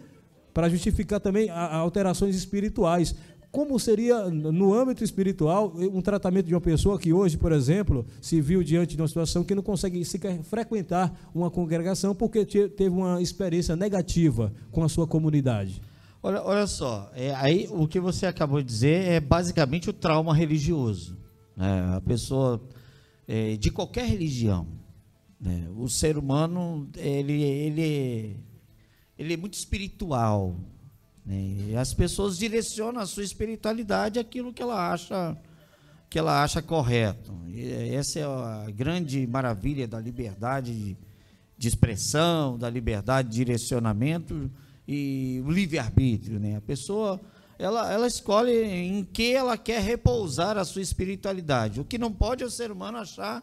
para justificar também alterações espirituais. Como seria, no âmbito espiritual, um tratamento de uma pessoa que hoje, por exemplo, se viu diante de uma situação que não consegue sequer frequentar uma congregação porque teve uma experiência negativa com a sua comunidade? Olha, olha só, é, aí o que você acabou de dizer é basicamente o trauma religioso. Né? A pessoa é, de qualquer religião, né? o ser humano ele, ele ele é muito espiritual. Né? As pessoas direcionam a sua espiritualidade aquilo que ela acha que ela acha correto. E essa é a grande maravilha da liberdade de, de expressão, da liberdade de direcionamento. e o livre-arbítrio, né? A pessoa ela, ela escolhe em que ela quer repousar a sua espiritualidade. O que não pode é o ser humano achar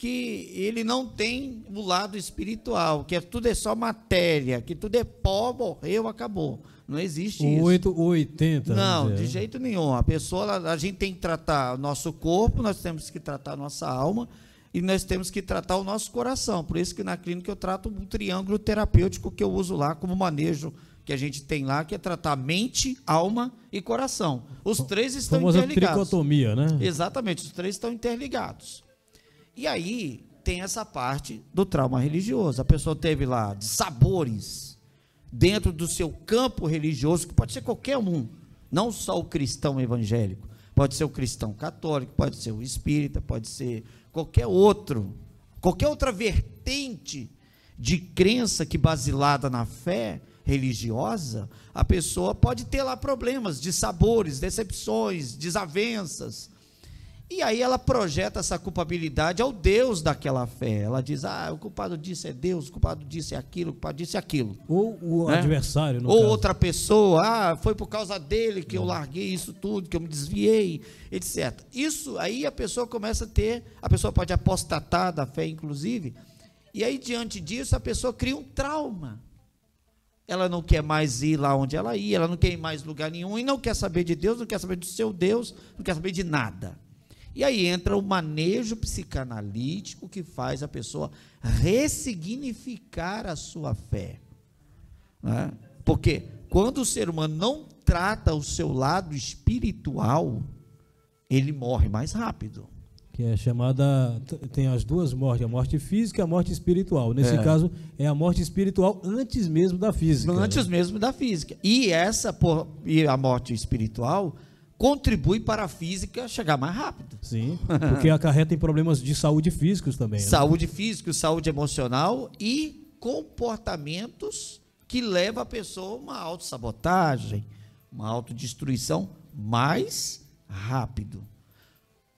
que ele não tem o lado espiritual, que é, tudo é só matéria, que tudo é pó, morreu, acabou. Não existe isso. 8 ou 80. Não, de jeito nenhum. A pessoa, a gente tem que tratar o nosso corpo, nós temos que tratar a nossa alma e nós temos que tratar o nosso coração. Por isso que na clínica eu trato um triângulo terapêutico que eu uso lá como manejo que a gente tem lá, que é tratar mente, alma e coração. Os três estão Famosa interligados. tricotomia, né? Exatamente, os três estão interligados. E aí tem essa parte do trauma religioso. A pessoa teve lá sabores dentro do seu campo religioso, que pode ser qualquer um, não só o cristão evangélico. Pode ser o cristão católico, pode ser o espírita, pode ser qualquer outro, qualquer outra vertente de crença que basilada na fé, religiosa, a pessoa pode ter lá problemas de sabores, decepções, desavenças. E aí ela projeta essa culpabilidade ao Deus daquela fé. Ela diz: ah, o culpado disso é Deus, o culpado disso é aquilo, o culpado disso é aquilo. Ou o né? adversário, Ou caso. outra pessoa, ah, foi por causa dele que eu larguei isso tudo, que eu me desviei, etc. Isso aí a pessoa começa a ter, a pessoa pode apostatar da fé, inclusive, e aí diante disso a pessoa cria um trauma ela não quer mais ir lá onde ela ia, ela não quer ir mais lugar nenhum e não quer saber de Deus, não quer saber do seu Deus, não quer saber de nada. E aí entra o manejo psicanalítico que faz a pessoa ressignificar a sua fé. Né? Porque quando o ser humano não trata o seu lado espiritual, ele morre mais rápido que é chamada tem as duas mortes, a morte física e a morte espiritual. Nesse é. caso é a morte espiritual antes mesmo da física. Antes mesmo da física. E essa por, e a morte espiritual contribui para a física chegar mais rápido. Sim, porque acarreta em problemas de saúde físicos também. Né? Saúde física, saúde emocional e comportamentos que levam a pessoa a uma autossabotagem, uma autodestruição mais rápido.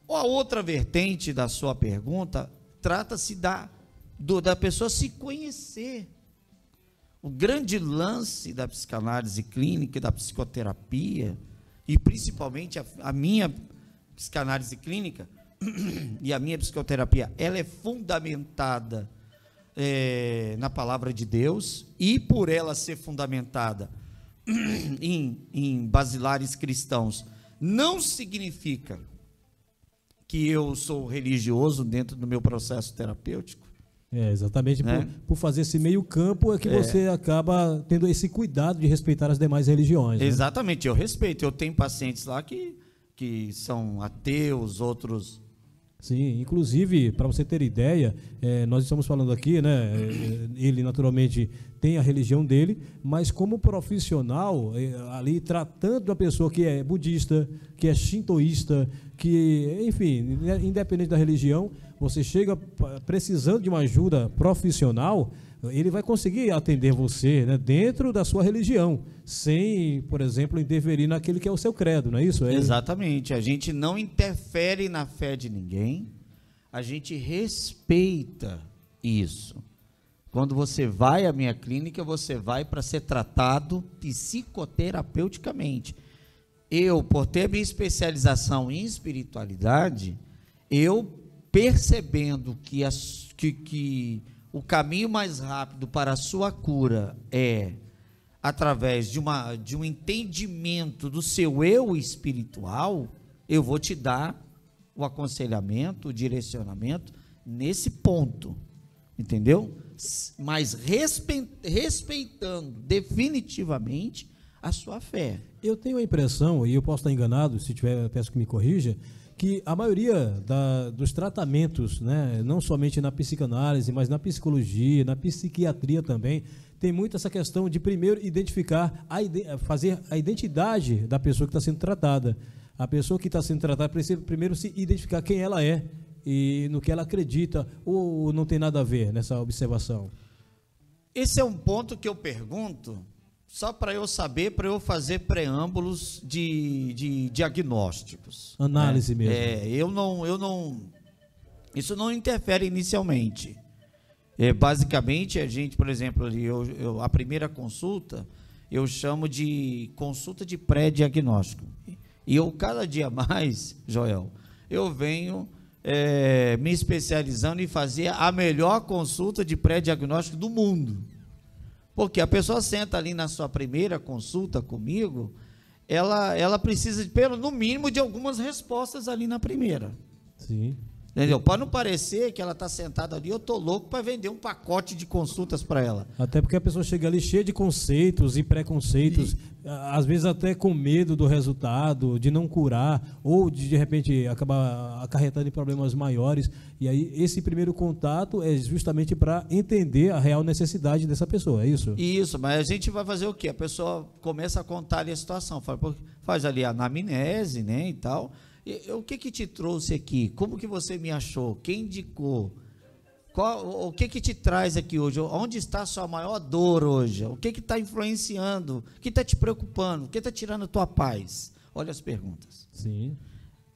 A outra vertente da sua pergunta trata-se da, do, da pessoa se conhecer. O grande lance da psicanálise clínica e da psicoterapia, e principalmente a, a minha psicanálise clínica e a minha psicoterapia, ela é fundamentada é, na palavra de Deus, e por ela ser fundamentada em, em basilares cristãos, não significa que eu sou religioso dentro do meu processo terapêutico. É, exatamente. Né? Por, por, fazer esse meio campo é que é. você acaba tendo esse cuidado de respeitar as demais religiões. Né? Exatamente, eu respeito. Eu tenho pacientes lá que, que são ateus, outros Sim, inclusive, para você ter ideia, é, nós estamos falando aqui, né? É, ele naturalmente tem a religião dele, mas como profissional, é, ali tratando a pessoa que é budista, que é shintoísta, que, enfim, independente da religião, você chega precisando de uma ajuda profissional, ele vai conseguir atender você né, dentro da sua religião, sem, por exemplo, interferir naquele que é o seu credo, não é isso? É Exatamente. A gente não interfere na fé de ninguém, a gente respeita isso. Quando você vai à minha clínica, você vai para ser tratado psicoterapeuticamente. Eu, por ter minha especialização em espiritualidade, eu percebendo que, que, que o caminho mais rápido para a sua cura é através de, uma, de um entendimento do seu eu espiritual, eu vou te dar o aconselhamento, o direcionamento nesse ponto. Entendeu? Mas respeitando definitivamente a sua fé. Eu tenho a impressão, e eu posso estar enganado, se tiver, peço que me corrija, que a maioria da, dos tratamentos, né, não somente na psicanálise, mas na psicologia, na psiquiatria também, tem muito essa questão de primeiro identificar, a, fazer a identidade da pessoa que está sendo tratada. A pessoa que está sendo tratada precisa primeiro se identificar quem ela é e no que ela acredita, ou não tem nada a ver nessa observação. Esse é um ponto que eu pergunto só para eu saber, para eu fazer preâmbulos de, de diagnósticos. Análise né? mesmo. É, eu não, eu não, isso não interfere inicialmente. É, basicamente, a gente, por exemplo, eu, eu, a primeira consulta, eu chamo de consulta de pré-diagnóstico. E eu, cada dia mais, Joel, eu venho é, me especializando em fazer a melhor consulta de pré-diagnóstico do mundo. Porque a pessoa senta ali na sua primeira consulta comigo, ela, ela precisa, de, pelo, no mínimo, de algumas respostas ali na primeira. Sim. Entendeu? Para não parecer que ela está sentada ali, eu tô louco para vender um pacote de consultas para ela. Até porque a pessoa chega ali cheia de conceitos e preconceitos, e... às vezes até com medo do resultado, de não curar, ou de de repente acabar acarretando em problemas maiores. E aí esse primeiro contato é justamente para entender a real necessidade dessa pessoa, é isso? Isso, mas a gente vai fazer o quê? A pessoa começa a contar ali a situação, faz ali a anamnese, né, e tal o que que te trouxe aqui? Como que você me achou? Quem indicou? Qual, o que que te traz aqui hoje? Onde está a sua maior dor hoje? O que que está influenciando? O que está te preocupando? O que está tirando a tua paz? Olha as perguntas. Sim.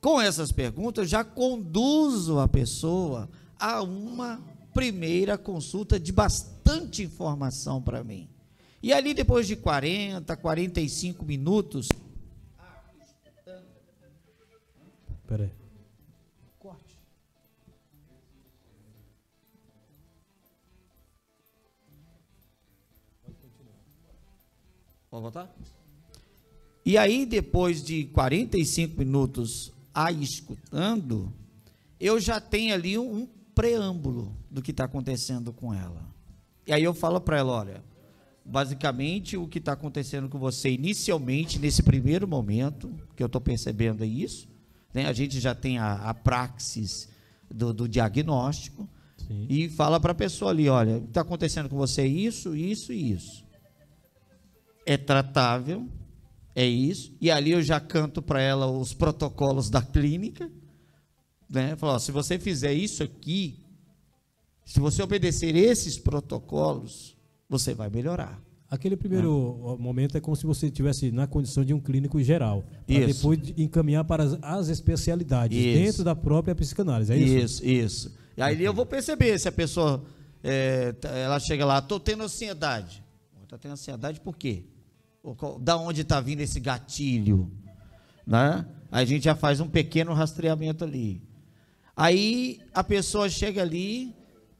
Com essas perguntas, eu já conduzo a pessoa a uma primeira consulta de bastante informação para mim. E ali, depois de 40, 45 minutos, Espera aí. Corte. Pode voltar? E aí, depois de 45 minutos a escutando, eu já tenho ali um, um preâmbulo do que está acontecendo com ela. E aí eu falo para ela, olha, basicamente o que está acontecendo com você inicialmente, nesse primeiro momento, que eu estou percebendo é isso, né? A gente já tem a, a praxis do, do diagnóstico Sim. e fala para a pessoa ali, olha, está acontecendo com você isso, isso e isso. É tratável, é isso. E ali eu já canto para ela os protocolos da clínica, né? Falo, ó, se você fizer isso aqui, se você obedecer esses protocolos, você vai melhorar. Aquele primeiro é. momento é como se você estivesse na condição de um clínico geral, para depois encaminhar para as, as especialidades isso. dentro da própria psicanálise, é isso? Isso, isso. E aí eu vou perceber se a pessoa, é, ela chega lá, estou tendo ansiedade. Está tendo ansiedade por quê? Da onde está vindo esse gatilho? Né? Aí a gente já faz um pequeno rastreamento ali. Aí a pessoa chega ali,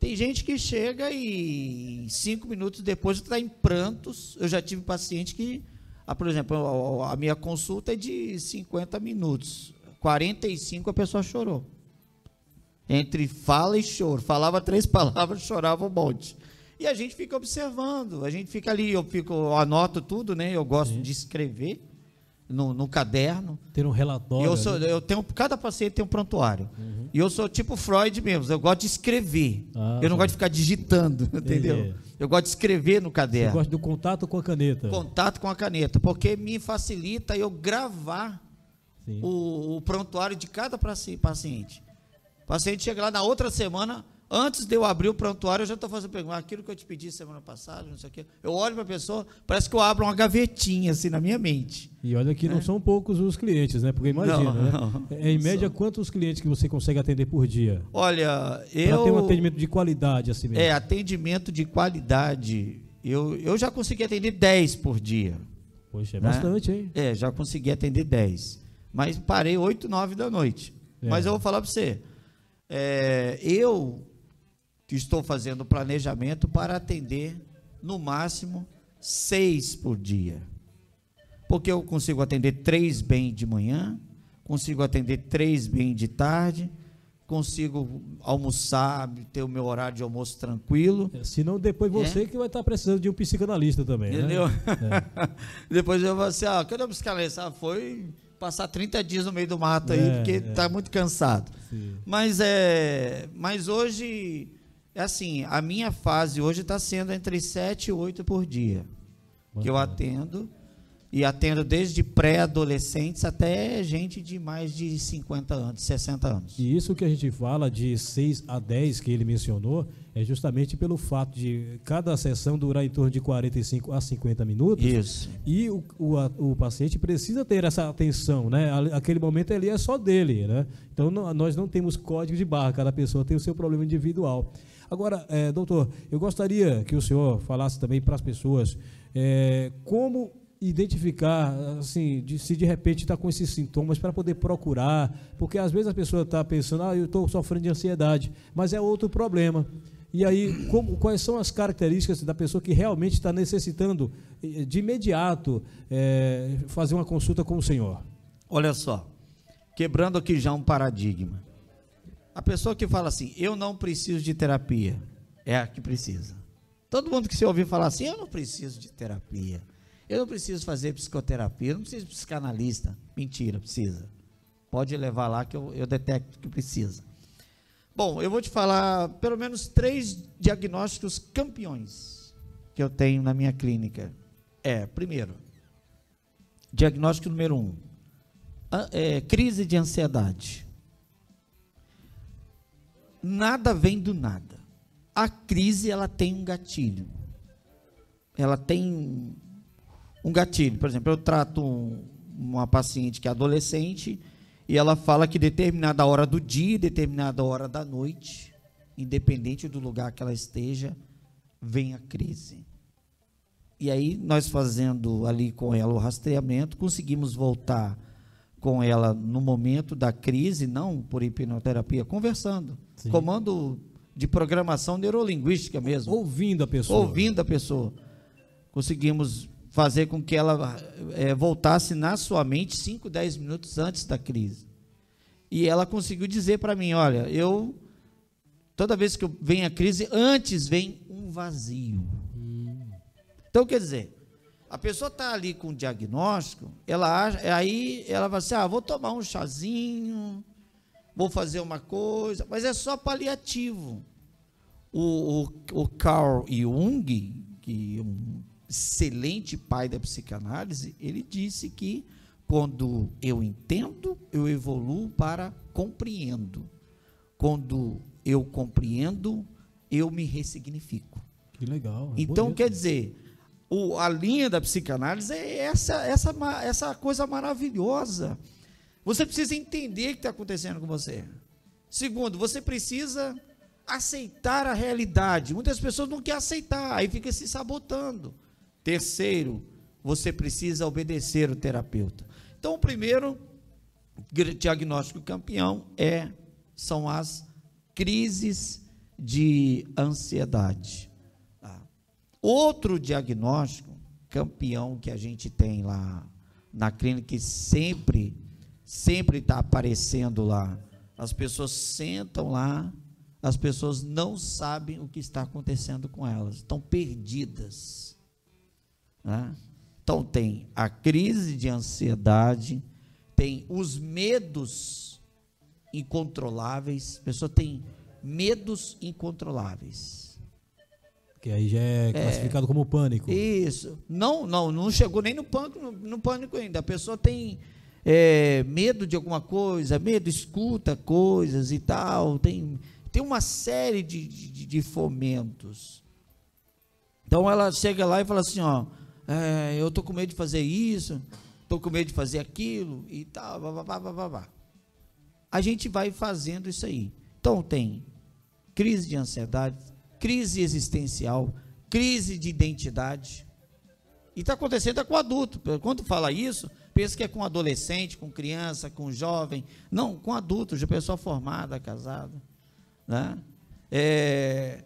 tem gente que chega e cinco minutos depois está em prantos. Eu já tive paciente que, ah, por exemplo, a, minha consulta é de 50 minutos. 45 a pessoa chorou. Entre fala e choro. Falava três palavras, chorava um monte. E a gente fica observando, a gente fica ali, eu fico, eu anoto tudo, né? Eu gosto Sim. de escrever no, no caderno. Ter um relatório. Eu, sou, eu tenho, cada paciente tem um prontuário. Uhum. E eu sou tipo Freud mesmo, eu gosto de escrever. Ah, eu não gosto de ficar digitando, entendeu? Eu gosto de escrever no caderno. Você gosta do contato com a caneta. Contato com a caneta, porque me facilita eu gravar o, o, prontuário de cada paciente. O paciente chega lá na outra semana, Antes de eu abrir o prontuário, eu já estou fazendo pergunta. Aquilo que eu te pedi semana passada, não sei o quê. Eu olho para a pessoa, parece que eu abro uma gavetinha assim na minha mente. E olha que é. não são poucos os clientes, né? Porque imagina, não, né? Não, é, em média, são. quantos clientes que você consegue atender por dia? Olha, eu. Para ter um atendimento de qualidade assim mesmo. É, atendimento de qualidade. Eu, eu já consegui atender 10 por dia. Poxa, é né? bastante, hein? É, já consegui atender 10. Mas parei 8, 9 da noite. É. Mas eu vou falar para você. É, eu estou fazendo planejamento para atender no máximo seis por dia. Porque eu consigo atender três bem de manhã, consigo atender três bem de tarde, consigo almoçar, ter o meu horário de almoço tranquilo. É, senão depois você é. que vai estar precisando de um psicanalista também. Né? Entendeu? Né? É. depois eu vou assim, ah, cadê o psicanalista? Ah, foi passar 30 dias no meio do mato aí, é, porque está é. muito cansado. Sim. Mas é. Mas hoje é assim, a minha fase hoje está sendo entre 7 e 8 por dia. Muito que eu atendo. e atendo desde pré-adolescentes até gente de mais de 50 anos, 60 anos. E isso que a gente fala de 6 a 10 que ele mencionou é justamente pelo fato de cada sessão durar em torno de 45 a 50 minutos. Isso. E o, o, a- o paciente precisa ter essa atenção, né? Aquele momento ali é só dele, né? Então não- nós não temos código de barra, cada pessoa tem o seu problema individual. Agora, eh, doutor, eu gostaria que o senhor falasse também para as pessoas eh, como identificar, assim, de- se de repente está com esses sintomas para poder procurar, porque às vezes a pessoa está pensando, ah, eu estou sofrendo de ansiedade, mas é outro problema. E aí, como- quais são as características da pessoa que realmente está necessitando eh, de imediato eh, fazer uma consulta com o senhor? Olha só, quebrando aqui já um paradigma. A pessoa que fala assim, eu não preciso de terapia, é a que precisa. Todo mundo que se ouvir falar assim, eu não preciso de terapia, eu não preciso fazer psicoterapia, eu não preciso de psicanalista. Mentira, precisa. Pode levar lá que eu, eu detecto que precisa. Bom, eu vou te falar pelo menos três diagnósticos campeões que eu tenho na minha clínica. É, primeiro, diagnóstico número um, é, crise de ansiedade. Nada vem do nada. A crise ela tem um gatilho. Ela tem um gatilho. Por exemplo, eu trato um- uma paciente que é adolescente e ela fala que determinada hora do dia, determinada hora da noite, independente do lugar que ela esteja, vem a crise. E aí nós fazendo ali com ela o rastreamento, conseguimos voltar com ela no momento da crise, não por hipnoterapia, conversando. Sim. Comando de programação neurolinguística mesmo Ouvindo a pessoa. ouvindo a pessoa. Conseguimos fazer com que ela eh, voltasse na sua mente 5, 10 minutos antes da crise. E ela conseguiu dizer para mim: olha, eu. Toda vez que venho a crise, antes vem um vazio. Então, quer dizer, a pessoa está ali com um diagnóstico, ela aí ela vai assim: ah, vou tomar um chazinho, vou fazer uma coisa, mas é só paliativo o, o, o Carl Jung, que é um excelente pai da psicanálise, ele disse que quando eu entendo, eu evoluo para compreendo. Quando eu compreendo, eu me ressignifico. Que legal. é Então, bonito. quer dizer, o- a linha da psicanálise é essa, essa, essa coisa maravilhosa. Você precisa entender o que está acontecendo com você. Segundo, você precisa aceitar a realidade. Muitas pessoas não querem aceitar, aí fica se sabotando. Terceiro, você precisa obedecer o terapeuta. Então, o primeiro diagnóstico campeão é são as crises de ansiedade. Tá? Outro diagnóstico campeão que a gente tem lá na clínica que sempre sempre está aparecendo lá. As pessoas sentam lá, as pessoas não sabem o que está acontecendo com elas, estão perdidas. Né? Então tem a crise de ansiedade, tem os medos incontroláveis, a pessoa tem medos incontroláveis. Que aí já é classificado como pânico. Isso. Não, não, não chegou nem no pânico, no, no pânico ainda. A pessoa tem é, medo de alguma coisa, medo, escuta coisas e tal. Tem, tem uma série de, de, de fomentos. Então ela chega lá e fala assim, ó, é, eu tô com medo de fazer isso, tô com medo de fazer aquilo e tal, blá, blá. A gente vai fazendo isso aí. Então tem crise de ansiedade, crise existencial, crise de identidade. E está acontecendo é com adulto. Quando fala isso, pensa que é com adolescente, com criança, com jovem. Não, com adulto, já pessoa formada, casada. Né? É,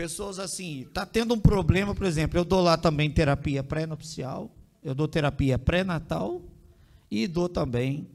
pessoas assim, está tendo um problema, por exemplo, eu dou lá também terapia pré-nupcial, eu dou terapia pré-natal e dou também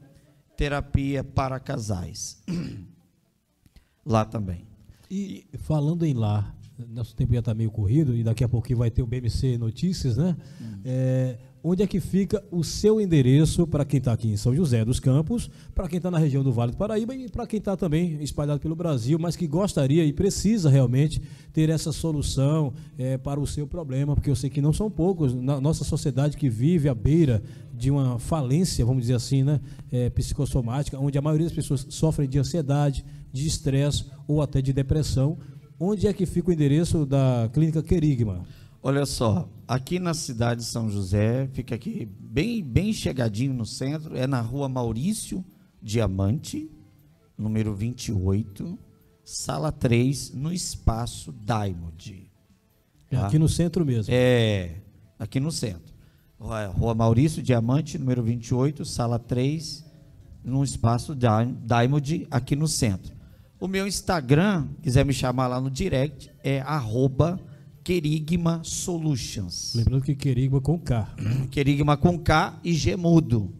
terapia para casais. lá também. E falando em lar, nosso tempo já está meio corrido e daqui a pouquinho vai ter o BMC Notícias, né? É, onde é que fica o seu endereço para quem está aqui em São José dos Campos, para quem está na região do Vale do Paraíba e para quem está também espalhado pelo Brasil, mas que gostaria e precisa realmente ter essa solução é, para o seu problema, porque eu sei que não são poucos na nossa sociedade que vive à beira de uma falência, vamos dizer assim, né, é, psicossomática, onde a maioria das pessoas sofrem de ansiedade, de estresse ou até de depressão. Onde é que fica o endereço da Clínica Querigma? Olha só, aqui na cidade de São José, fica aqui bem, bem chegadinho no centro, é na rua Maurício Diamante, número 28, sala 3, no espaço Diamond. É aqui no centro mesmo. É, aqui no centro. Rua Maurício Diamante, número 28, sala 3, no espaço Diamond, aqui no centro. O meu Instagram, quiser me chamar lá no direct, é arroba Querigma Solutions. Lembrando que Querigma com K. Querigma com K e Gemudo.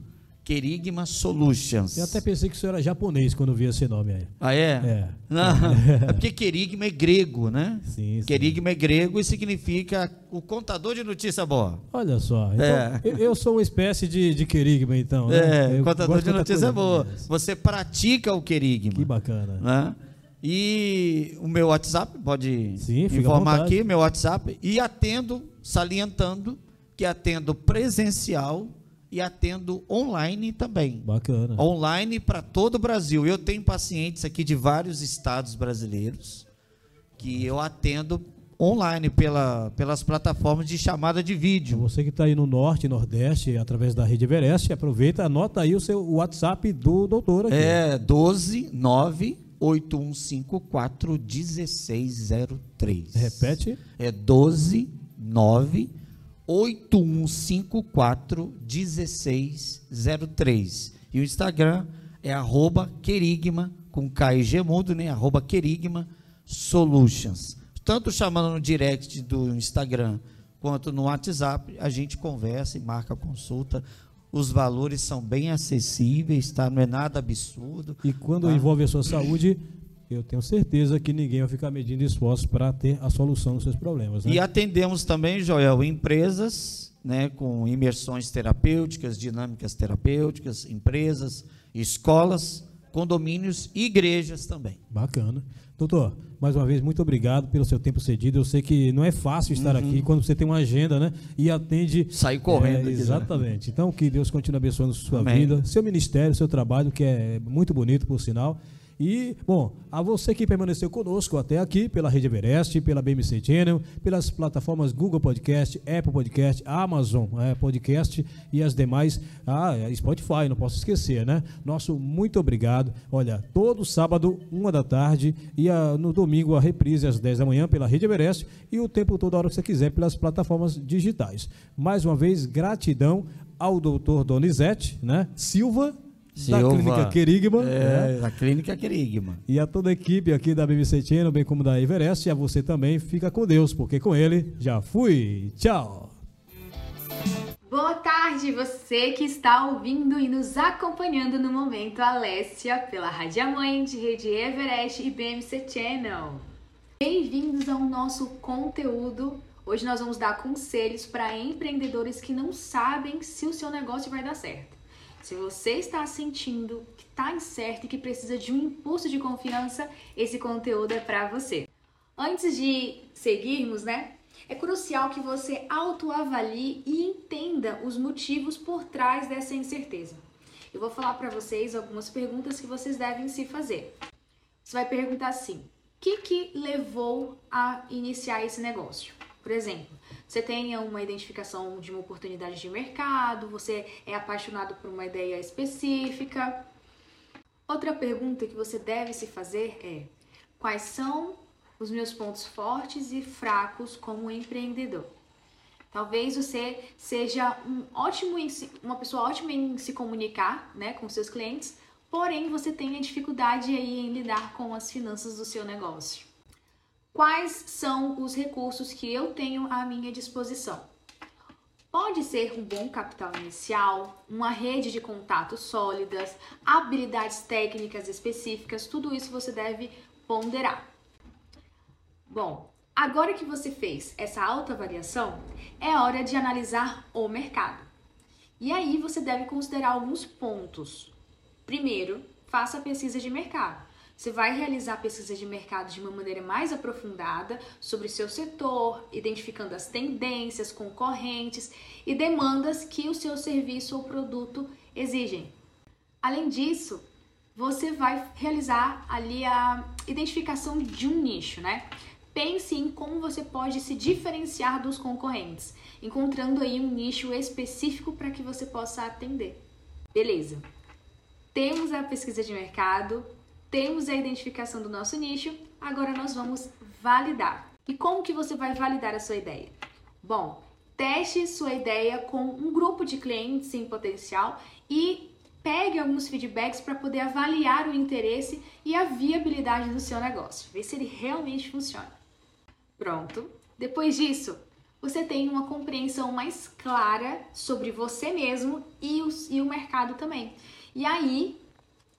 Querigma Solutions. Eu até pensei que isso era japonês quando vi esse nome aí. Ah, é? É. Não, é porque querigma é grego, né? Sim, sim. Querigma é grego e significa o contador de notícia boa. Olha só. Então, É. eu, eu sou uma espécie de, de querigma, então. É, né? Eu contador de notícia boa. Você pratica o querigma. Que bacana. né? E o meu WhatsApp, pode Sim, informar aqui, meu WhatsApp, e atendo, salientando, que atendo presencial e atendo online também. Bacana. Online para todo o Brasil. Eu tenho pacientes aqui de vários estados brasileiros que eu atendo online pela, pelas plataformas de chamada de vídeo. Você que está aí no norte nordeste, através da rede Everest, aproveita, anota aí o seu WhatsApp do doutor aqui. É 12 9 8154 1603. Repete. É 12 9 8154 1603. E o Instagram é arroba Querigma, com K e G mudo, né? Arroba Querigma Solutions. Tanto chamando no direct do Instagram quanto no WhatsApp, a gente conversa e marca consulta. Os valores são bem acessíveis, tá? Não é nada absurdo. E quando Tá. envolve a sua saúde, eu tenho certeza que ninguém vai ficar medindo esforços para ter a solução dos seus problemas. Né? E atendemos também, Joel, empresas né, com imersões terapêuticas, dinâmicas terapêuticas, empresas, escolas, condomínios e igrejas também. Bacana. Doutor, mais uma vez, muito obrigado pelo seu tempo cedido. Eu sei que não é fácil estar aqui quando você tem uma agenda, né? E atende. Sair Uhum. correndo É, né? exatamente. Então, que Deus continue abençoando sua Amém. vida, seu ministério, seu trabalho, que é muito bonito, por sinal. E, bom, a você que permaneceu conosco até aqui, pela Rede Everest, pela BMC Channel, pelas plataformas Google Podcast, Apple Podcast, Amazon é, Podcast e as demais, ah, Spotify, não posso esquecer, né? Nosso muito obrigado. Olha, todo sábado, uma da tarde, e a- no domingo a reprise às 10 da manhã pela Rede Everest e o tempo todo, a hora que você quiser, pelas plataformas digitais. Mais uma vez, gratidão ao doutor Donizete, né? Silva, da Silva. Clínica Querigma, né? É, a clínica Querigma. E a toda a equipe aqui da BBC Channel, bem como da Everest, e a você também, fica com Deus, porque com ele já fui. Tchau! Boa tarde, você que está ouvindo e nos acompanhando no momento Alessia pela Rádio Mãe de Rede Everest e BMC Channel. Bem-vindos ao nosso conteúdo. Hoje nós vamos dar conselhos para empreendedores que não sabem se o seu negócio vai dar certo. Se você está sentindo que está incerto e que precisa de um impulso de confiança, esse conteúdo é para você. Antes de seguirmos, né? É crucial que você autoavalie e entenda os motivos por trás dessa incerteza. Eu vou falar para vocês algumas perguntas que vocês devem se fazer. Você vai perguntar assim: o que, que levou a iniciar esse negócio? Por exemplo, você tenha uma identificação de uma oportunidade de mercado, você é apaixonado por uma ideia específica. Outra pergunta que você deve se fazer é: quais são os meus pontos fortes e fracos como empreendedor? Talvez você seja um ótimo uma pessoa ótima em se comunicar, né, com seus clientes, porém você tenha dificuldade aí em lidar com as finanças do seu negócio. Quais são os recursos que eu tenho à minha disposição? Pode ser um bom capital inicial, uma rede de contatos sólidas, habilidades técnicas específicas, tudo isso você deve ponderar. Bom, agora que você fez essa autoavaliação, é hora de analisar o mercado. E aí você deve considerar alguns pontos. Primeiro, faça a pesquisa de mercado. Você vai realizar pesquisa de mercado de uma maneira mais aprofundada sobre o seu setor, identificando as tendências, concorrentes e demandas que o seu serviço ou produto exigem. Além disso, você vai realizar ali a identificação de um nicho, né? Pense em como você pode se diferenciar dos concorrentes, encontrando aí um nicho específico para que você possa atender. Beleza. Temos a pesquisa de mercado, temos a identificação do nosso nicho, agora nós vamos validar. E como que você vai validar a sua ideia? Bom, teste sua ideia com um grupo de clientes em potencial e pegue alguns feedbacks para poder avaliar o interesse e a viabilidade do seu negócio, ver se ele realmente funciona. Pronto. Depois disso, você tem uma compreensão mais clara sobre você mesmo e o, e o mercado também. E aí,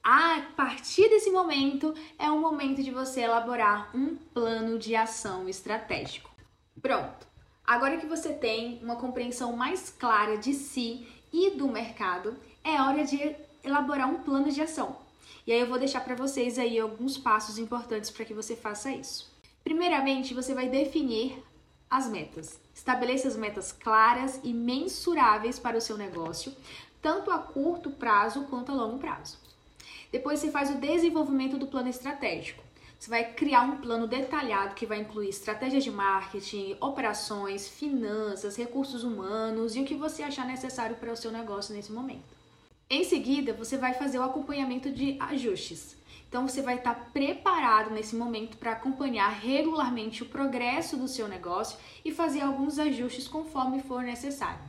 a partir desse momento, é o momento de você elaborar um plano de ação estratégico. Pronto! Agora que você tem uma compreensão mais clara de si e do mercado, é hora de elaborar um plano de ação. E aí eu vou deixar para vocês aí alguns passos importantes para que você faça isso. Primeiramente, você vai definir as metas. Estabeleça as metas claras e mensuráveis para o seu negócio, tanto a curto prazo quanto a longo prazo. Depois você faz o desenvolvimento do plano estratégico. Você vai criar um plano detalhado que vai incluir estratégias de marketing, operações, finanças, recursos humanos e o que você achar necessário para o seu negócio nesse momento. Em seguida, você vai fazer o acompanhamento de ajustes. Então você vai estar preparado nesse momento para acompanhar regularmente o progresso do seu negócio e fazer alguns ajustes conforme for necessário.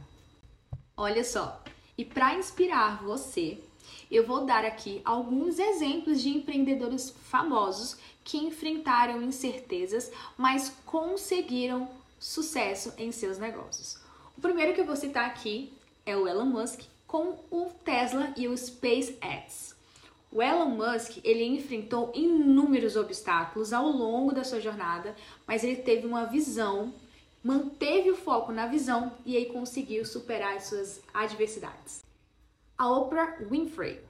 Olha só, e para inspirar você, eu vou dar aqui alguns exemplos de empreendedores famosos que enfrentaram incertezas, mas conseguiram sucesso em seus negócios. O primeiro que eu vou citar aqui é o Elon Musk com o Tesla e o SpaceX. O Elon Musk ele enfrentou inúmeros obstáculos ao longo da sua jornada, mas ele teve uma visão, manteve o foco na visão e aí conseguiu superar as suas adversidades. A Oprah Winfrey.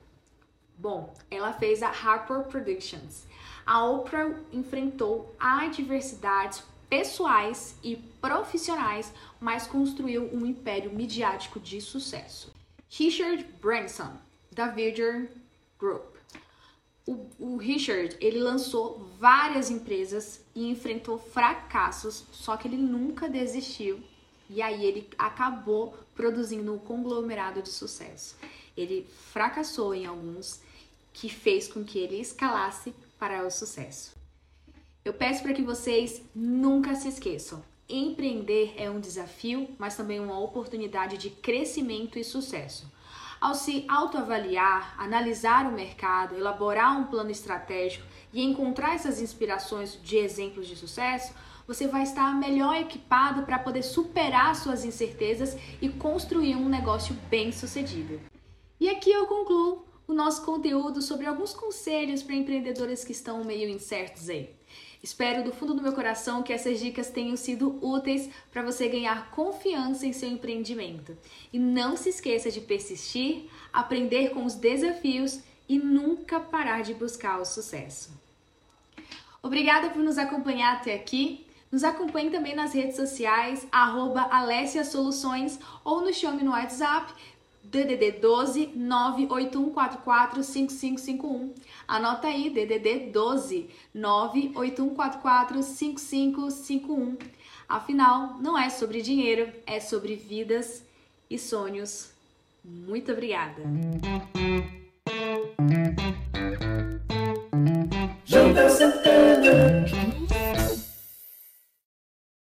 Bom, ela fez a Harper Productions. A Oprah enfrentou adversidades pessoais e profissionais, mas construiu um império midiático de sucesso. Richard Branson, da Virgin Group. O, o, Richard, ele lançou várias empresas e enfrentou fracassos, só que ele nunca desistiu. E aí ele acabou produzindo um conglomerado de sucesso. Ele fracassou em alguns, que fez com que ele escalasse para o sucesso. Eu peço para que vocês nunca se esqueçam. Empreender é um desafio, mas também uma oportunidade de crescimento e sucesso. Ao se autoavaliar, analisar o mercado, elaborar um plano estratégico e encontrar essas inspirações de exemplos de sucesso, você vai estar melhor equipado para poder superar suas incertezas e construir um negócio bem sucedido. E aqui eu concluo o nosso conteúdo sobre alguns conselhos para empreendedores que estão meio incertos aí. Espero do fundo do meu coração que essas dicas tenham sido úteis para você ganhar confiança em seu empreendimento. E não se esqueça de persistir, aprender com os desafios e nunca parar de buscar o sucesso. Obrigada por nos acompanhar até aqui. Nos acompanhe também nas redes sociais, arroba Alessia Soluções ou no Chame no WhatsApp, DDD 12 98144 5551. Anota aí, DDD 12 98144 5551. Afinal, não é sobre dinheiro, é sobre vidas e sonhos. Muito obrigada.